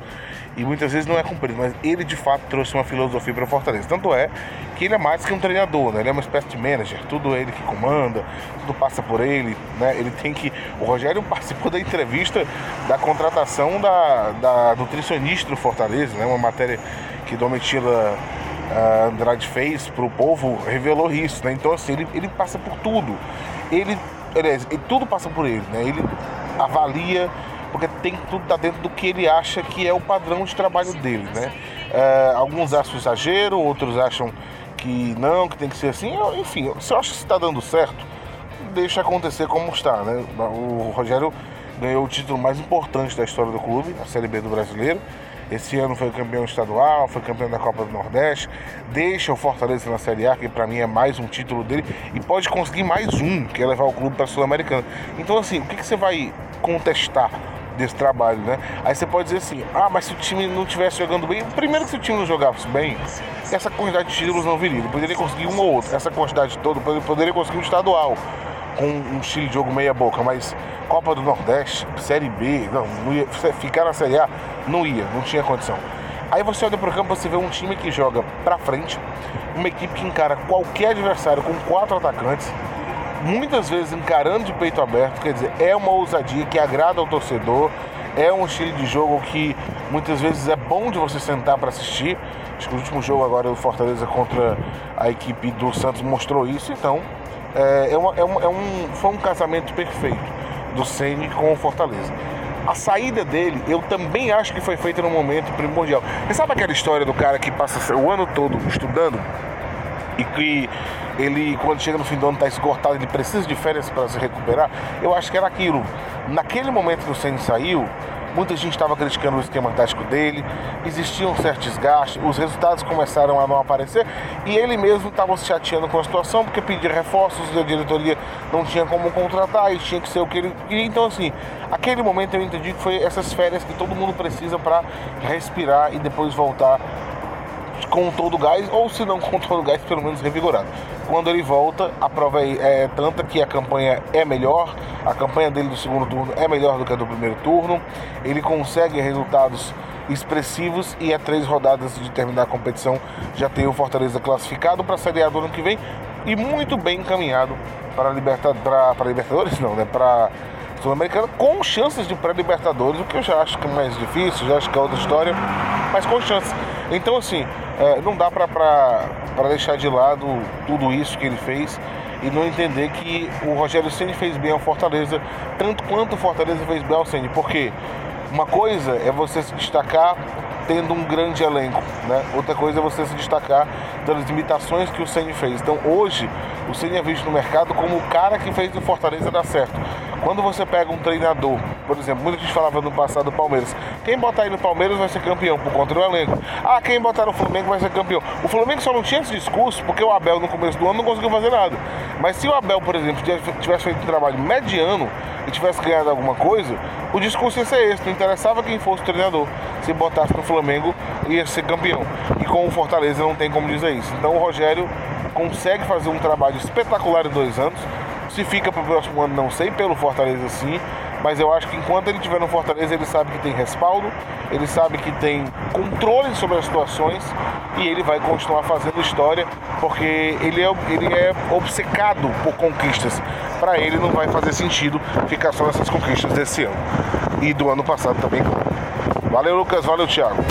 e muitas vezes não é cumprido, mas ele de fato trouxe uma filosofia para o Fortaleza. Tanto é que ele é mais que um treinador, né? Ele é uma espécie de manager, tudo é ele que comanda, tudo passa por ele, né? Ele tem que. O Rogério participou da entrevista da contratação da, da nutricionista do Fortaleza, né? Uma matéria que Domitila ah, Andrade fez para o povo revelou isso, né? Então assim, ele, ele passa por tudo. Ele, aliás, ele- tudo passa por ele, né? Ele avalia porque tem tudo tá dentro do que ele acha que é o padrão de trabalho dele, né? Ah, alguns acham exagero, outros acham que não, que tem que ser assim. Enfim, se eu acho que está dando certo, deixa acontecer como está, né? O Rogério ganhou o título mais importante da história do clube, a Série B do Brasileiro. Esse ano foi campeão estadual, foi campeão da Copa do Nordeste. Deixa o Fortaleza na Série A, que para mim é mais um título dele, e pode conseguir mais um, que é levar o clube para a Sul-Americana. Então, assim, o que, que você vai contestar desse trabalho, né? Aí você pode dizer assim: ah, mas se o time não estivesse jogando bem, primeiro que se o time não jogasse bem, essa quantidade de títulos não viria. Ele poderia conseguir um ou outro. Essa quantidade toda, ele poderia conseguir um estadual com um estilo de jogo meia boca, mas Copa do Nordeste, Série B, não, não ia, ficar na Série A, não ia, não tinha condição. Aí você olha pro campo, você vê um time que joga pra frente, uma equipe que encara qualquer adversário com quatro atacantes, muitas vezes encarando de peito aberto, quer dizer, é uma ousadia que agrada ao torcedor, É um estilo de jogo que muitas vezes é bom de você sentar para assistir. Acho que o último jogo agora do Fortaleza contra a equipe do Santos mostrou isso. Então, é, é, uma, é, uma, é um, foi um casamento perfeito do Ceni com o Fortaleza. A saída dele, eu também acho que foi feita num momento primordial. Você sabe aquela história do cara que passa o ano todo estudando e que ele, quando chega no fim do ano, está esgotado, ele precisa de férias para se recuperar? Eu acho que era aquilo. Naquele momento que o Ceni saiu, Muita gente estava criticando o esquema tático dele, existiam certos desgastes, os resultados começaram a não aparecer e ele mesmo estava se chateando com a situação porque pedia reforços e a diretoria não tinha como contratar e tinha que ser o que ele queria. Então, assim, aquele momento eu entendi que foi essas férias que todo mundo precisa para respirar e depois voltar com todo o gás, ou se não com todo o gás, pelo menos revigorado. Quando ele volta, a prova é, é tanta que a campanha é melhor, a campanha dele do segundo turno é melhor do que a do primeiro turno, ele consegue resultados expressivos e a três rodadas de terminar a competição já tem o Fortaleza classificado para a Série A do ano que vem e muito bem encaminhado para a Liberta, para Libertadores, não, né? Para Sul-Americana com chances de pré-Libertadores, o que eu já acho que é mais difícil, já acho que é outra história, mas com chances. Então, assim, é, não dá para deixar de lado tudo isso que ele fez e não entender que o Rogério Ceni fez bem ao Fortaleza, tanto quanto o Fortaleza fez bem ao Ceni, porque uma coisa é você se destacar tendo um grande elenco, né? Outra coisa é você se destacar das limitações que o Ceni fez. Então, hoje, o Ceni é visto no mercado como o cara que fez o Fortaleza dar certo. Quando você pega um treinador, por exemplo, muita gente falava no passado do Palmeiras, quem botar aí no Palmeiras vai ser campeão por conta do elenco. Ah, quem botar no Flamengo vai ser campeão. O Flamengo só não tinha esse discurso porque o Abel no começo do ano não conseguiu fazer nada. Mas se o Abel, por exemplo, tivesse feito um trabalho mediano e tivesse ganhado alguma coisa, o discurso ia ser esse. Interessava quem fosse o treinador. Se botasse no Flamengo, ia ser campeão. E com o Fortaleza não tem como dizer isso. Então o Rogério consegue fazer um trabalho espetacular em dois anos se fica para o próximo ano, não sei, pelo Fortaleza sim. Mas eu acho que enquanto ele estiver no Fortaleza, ele sabe que tem respaldo, ele sabe que tem controle sobre as situações e ele vai continuar fazendo história, porque ele é, ele é obcecado por conquistas. Para ele não vai fazer sentido ficar só nessas conquistas desse ano. E do ano passado também. Valeu, Lucas. Valeu, Thiago.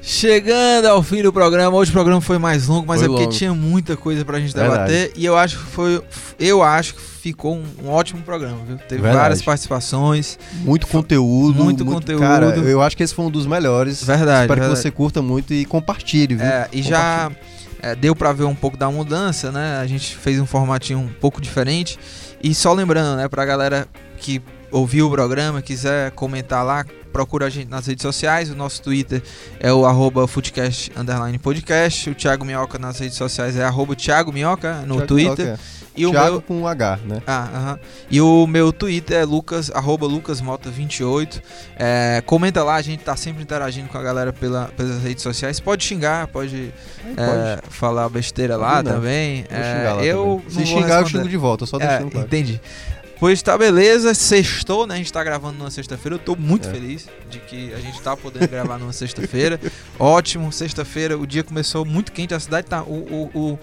Chegando ao fim do programa, hoje o programa foi mais longo, mas foi é porque longo. tinha muita coisa pra gente debater Verdade. e eu acho que foi eu acho que ficou um, um ótimo programa, viu? Teve Verdade. várias participações, muito conteúdo, muito, muito, conteúdo. Cara, eu acho que esse foi um dos melhores. Verdade. Espero verdade. que você curta muito e compartilhe, viu? É, e já é, deu para ver um pouco da mudança, né? A gente fez um formatinho um pouco diferente. E só lembrando, né, pra galera que ouviu o programa, quiser comentar lá, procura a gente nas redes sociais. O nosso Twitter é o arroba Footcast Podcast. O Thiago Minhoca nas redes sociais é arroba Thiago Minhoca no Thiago Twitter. Minhoca. E o meu... com um H, né? Ah, uh -huh. E o meu Twitter é lucas, arroba lucasmota28. É, comenta lá, a gente tá sempre interagindo com a galera pela, pelas redes sociais. Pode xingar, pode, é, pode. falar besteira lá também. É, lá eu também. Se xingar, eu xingo de volta, só deixando é, claro. Entendi. Pois tá, beleza. Sextou, né? A gente tá gravando numa sexta-feira. Eu tô muito é. feliz de que a gente tá podendo gravar numa sexta-feira. Ótimo, sexta-feira. O dia começou muito quente. A cidade tá. o, o, o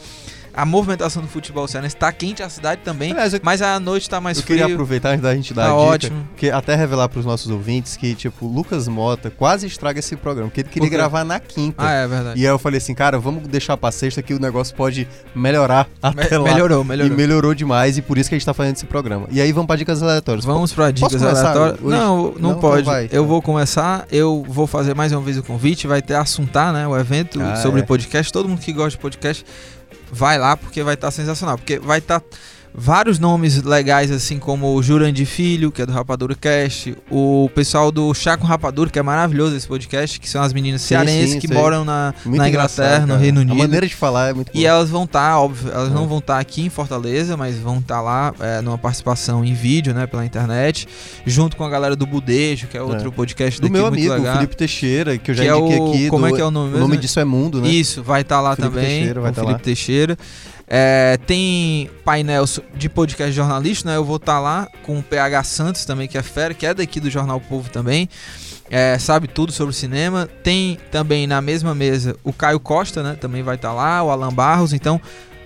a movimentação do futebol cearense está quente, a cidade também, Aliás, eu, mas a noite está mais eu frio. Eu queria aproveitar antes da gente dar tá a dica, ótimo. que até revelar para os nossos ouvintes que, tipo, Lucas Mota quase estraga esse programa, porque ele queria gravar na quinta. Ah, é verdade. E aí eu falei assim, cara, vamos deixar pra sexta que o negócio pode melhorar até Me lá. Melhorou, melhorou. E melhorou demais e por isso que a gente tá fazendo esse programa. E aí vamos para dicas aleatórias. Vamos para dicas aleatórias. Não, não, não, pode. Não eu vou começar, eu vou fazer mais uma vez o convite, vai ter assuntar, né, o evento ah, sobre é. podcast. Todo mundo que gosta de podcast vai lá porque vai estar tá sensacional. Porque vai estar. Tá vários nomes legais, assim como o Jurandir Filho, que é do Rapadura Cast, o pessoal do Chá com Rapadura, que é maravilhoso esse podcast, que são as meninas cearenses que sei. moram na, na Inglaterra, no Reino Unido. A maneira de falar é muito E boa. elas vão estar, tá, óbvio, elas é. não vão estar tá aqui em Fortaleza, mas vão estar tá lá é, numa participação em vídeo, né, pela internet, junto com a galera do Budejo, que é outro é. podcast do meu amigo, legal. Felipe Teixeira, que eu já que indiquei é o, aqui. Como do, é que é o nome mesmo? O nome disso é Mundo, né? Isso, vai estar tá lá Felipe também. Teixeira, vai estar tá Felipe lá. Teixeira. É, tem painel de podcast jornalista, né? Eu vou estar tá lá com o PH Santos também, que é fera, que é daqui do Jornal Povo também. É, sabe tudo sobre cinema. Tem também na mesma mesa o Caio Costa, né? Também vai estar tá lá, o Alan Barros. Então,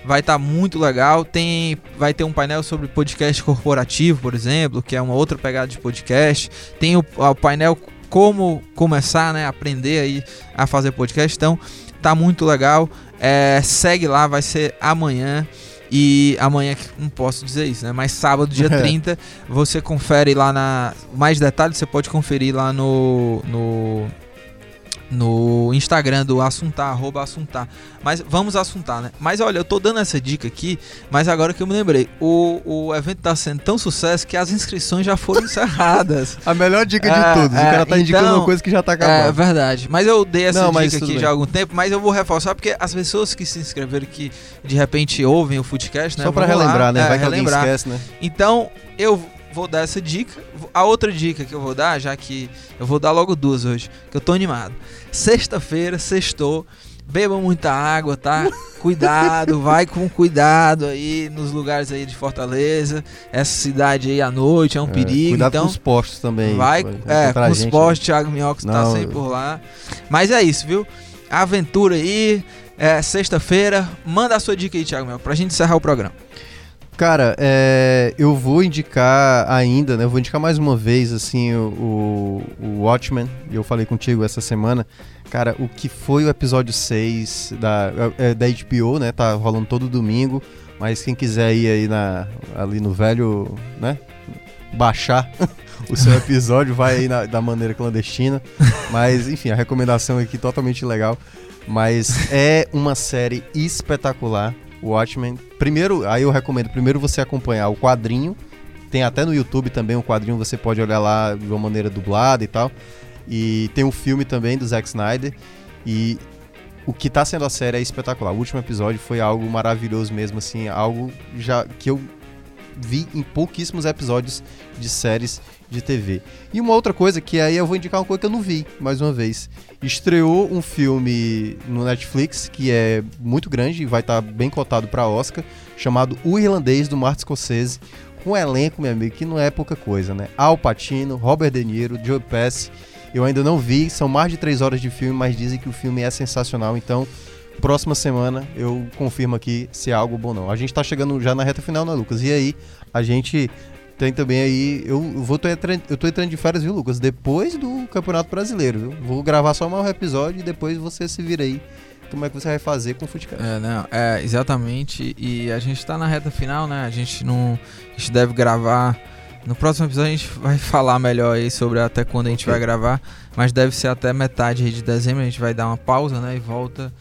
vai estar tá muito legal. Tem, vai ter um painel sobre podcast corporativo, por exemplo, que é uma outra pegada de podcast. Tem o, o painel como começar, né, aprender aí a fazer podcast. Então, tá muito legal. É, segue lá, vai ser amanhã. E amanhã, não posso dizer isso, né? Mas sábado, dia 30, você confere lá na. Mais detalhes você pode conferir lá no. no no Instagram do Assuntar, arroba Assuntar. Mas vamos assuntar, né? Mas olha, eu tô dando essa dica aqui, mas agora que eu me lembrei, o, o evento tá sendo tão sucesso que as inscrições já foram encerradas. A melhor dica de é, todos. É, o cara tá indicando então, uma coisa que já tá acabando. É verdade. Mas eu dei essa Não, dica aqui bem. já há algum tempo, mas eu vou reforçar porque as pessoas que se inscreveram que de repente ouvem o Footcast, né? Só pra relembrar, lá, né? É, Vai relembrar. que esquece, né? Então, eu vou dar essa dica. A outra dica que eu vou dar, já que eu vou dar logo duas hoje, que eu tô animado. Sexta-feira, sextou. Beba muita água, tá? Cuidado, vai com cuidado aí nos lugares aí de Fortaleza. Essa cidade aí à noite é um é, perigo. Cuidado então, com os postos também. Vai, é, com os postos, aí. Thiago Minhoca tá sempre por lá. Mas é isso, viu? Aventura aí, é, sexta-feira. Manda a sua dica aí, Thiago Minhoca, pra gente encerrar o programa. Cara, é, eu vou indicar ainda, né? Eu vou indicar mais uma vez, assim, o, o Watchmen. Eu falei contigo essa semana. Cara, o que foi o episódio 6 da, é, da HBO, né? Tá rolando todo domingo. Mas quem quiser ir aí na, ali no velho, né? Baixar o seu episódio, vai aí na, da maneira clandestina. Mas, enfim, a recomendação aqui totalmente legal. Mas é uma série espetacular. Watchmen. Primeiro, aí eu recomendo primeiro você acompanhar o quadrinho. Tem até no YouTube também um quadrinho, você pode olhar lá de uma maneira dublada e tal. E tem um filme também do Zack Snyder. E o que tá sendo a série é espetacular. O último episódio foi algo maravilhoso mesmo, assim, algo já que eu vi em pouquíssimos episódios de séries de TV. E uma outra coisa que aí eu vou indicar uma coisa que eu não vi, mais uma vez. Estreou um filme no Netflix que é muito grande e vai estar tá bem cotado para Oscar, chamado O Irlandês do Martin Scorsese, com um elenco, meu amigo, que não é pouca coisa, né? Al Pacino, Robert De Niro, Joe Pesci. Eu ainda não vi, são mais de três horas de filme, mas dizem que o filme é sensacional, então próxima semana eu confirmo aqui se é algo bom ou não. A gente tá chegando já na reta final, né, Lucas? E aí, a gente tem também aí. Eu vou tô entrando, eu tô entrando de férias, viu, Lucas? Depois do Campeonato Brasileiro, viu? Vou gravar só mais um episódio e depois você se vira aí. Como é que você vai fazer com o futebol? É, não, é, exatamente. E a gente tá na reta final, né? A gente não. A gente deve gravar. No próximo episódio a gente vai falar melhor aí sobre até quando a gente okay. vai gravar. Mas deve ser até metade de dezembro. A gente vai dar uma pausa, né? E volta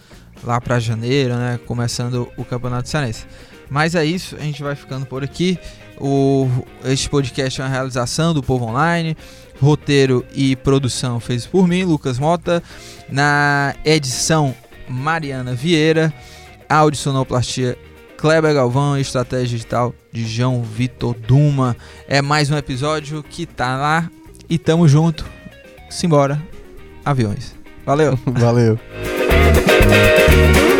lá para janeiro, né? Começando o Campeonato Cearense. Mas é isso, a gente vai ficando por aqui. O, este podcast é uma realização do Povo Online. Roteiro e produção feitos por mim, Lucas Mota. Na edição, Mariana Vieira. Áudio sonoplastia Kleber Galvão, estratégia digital de João Vitor Duma. É mais um episódio que tá lá e tamo junto. Simbora, aviões. Valeu. Valeu. Ooh.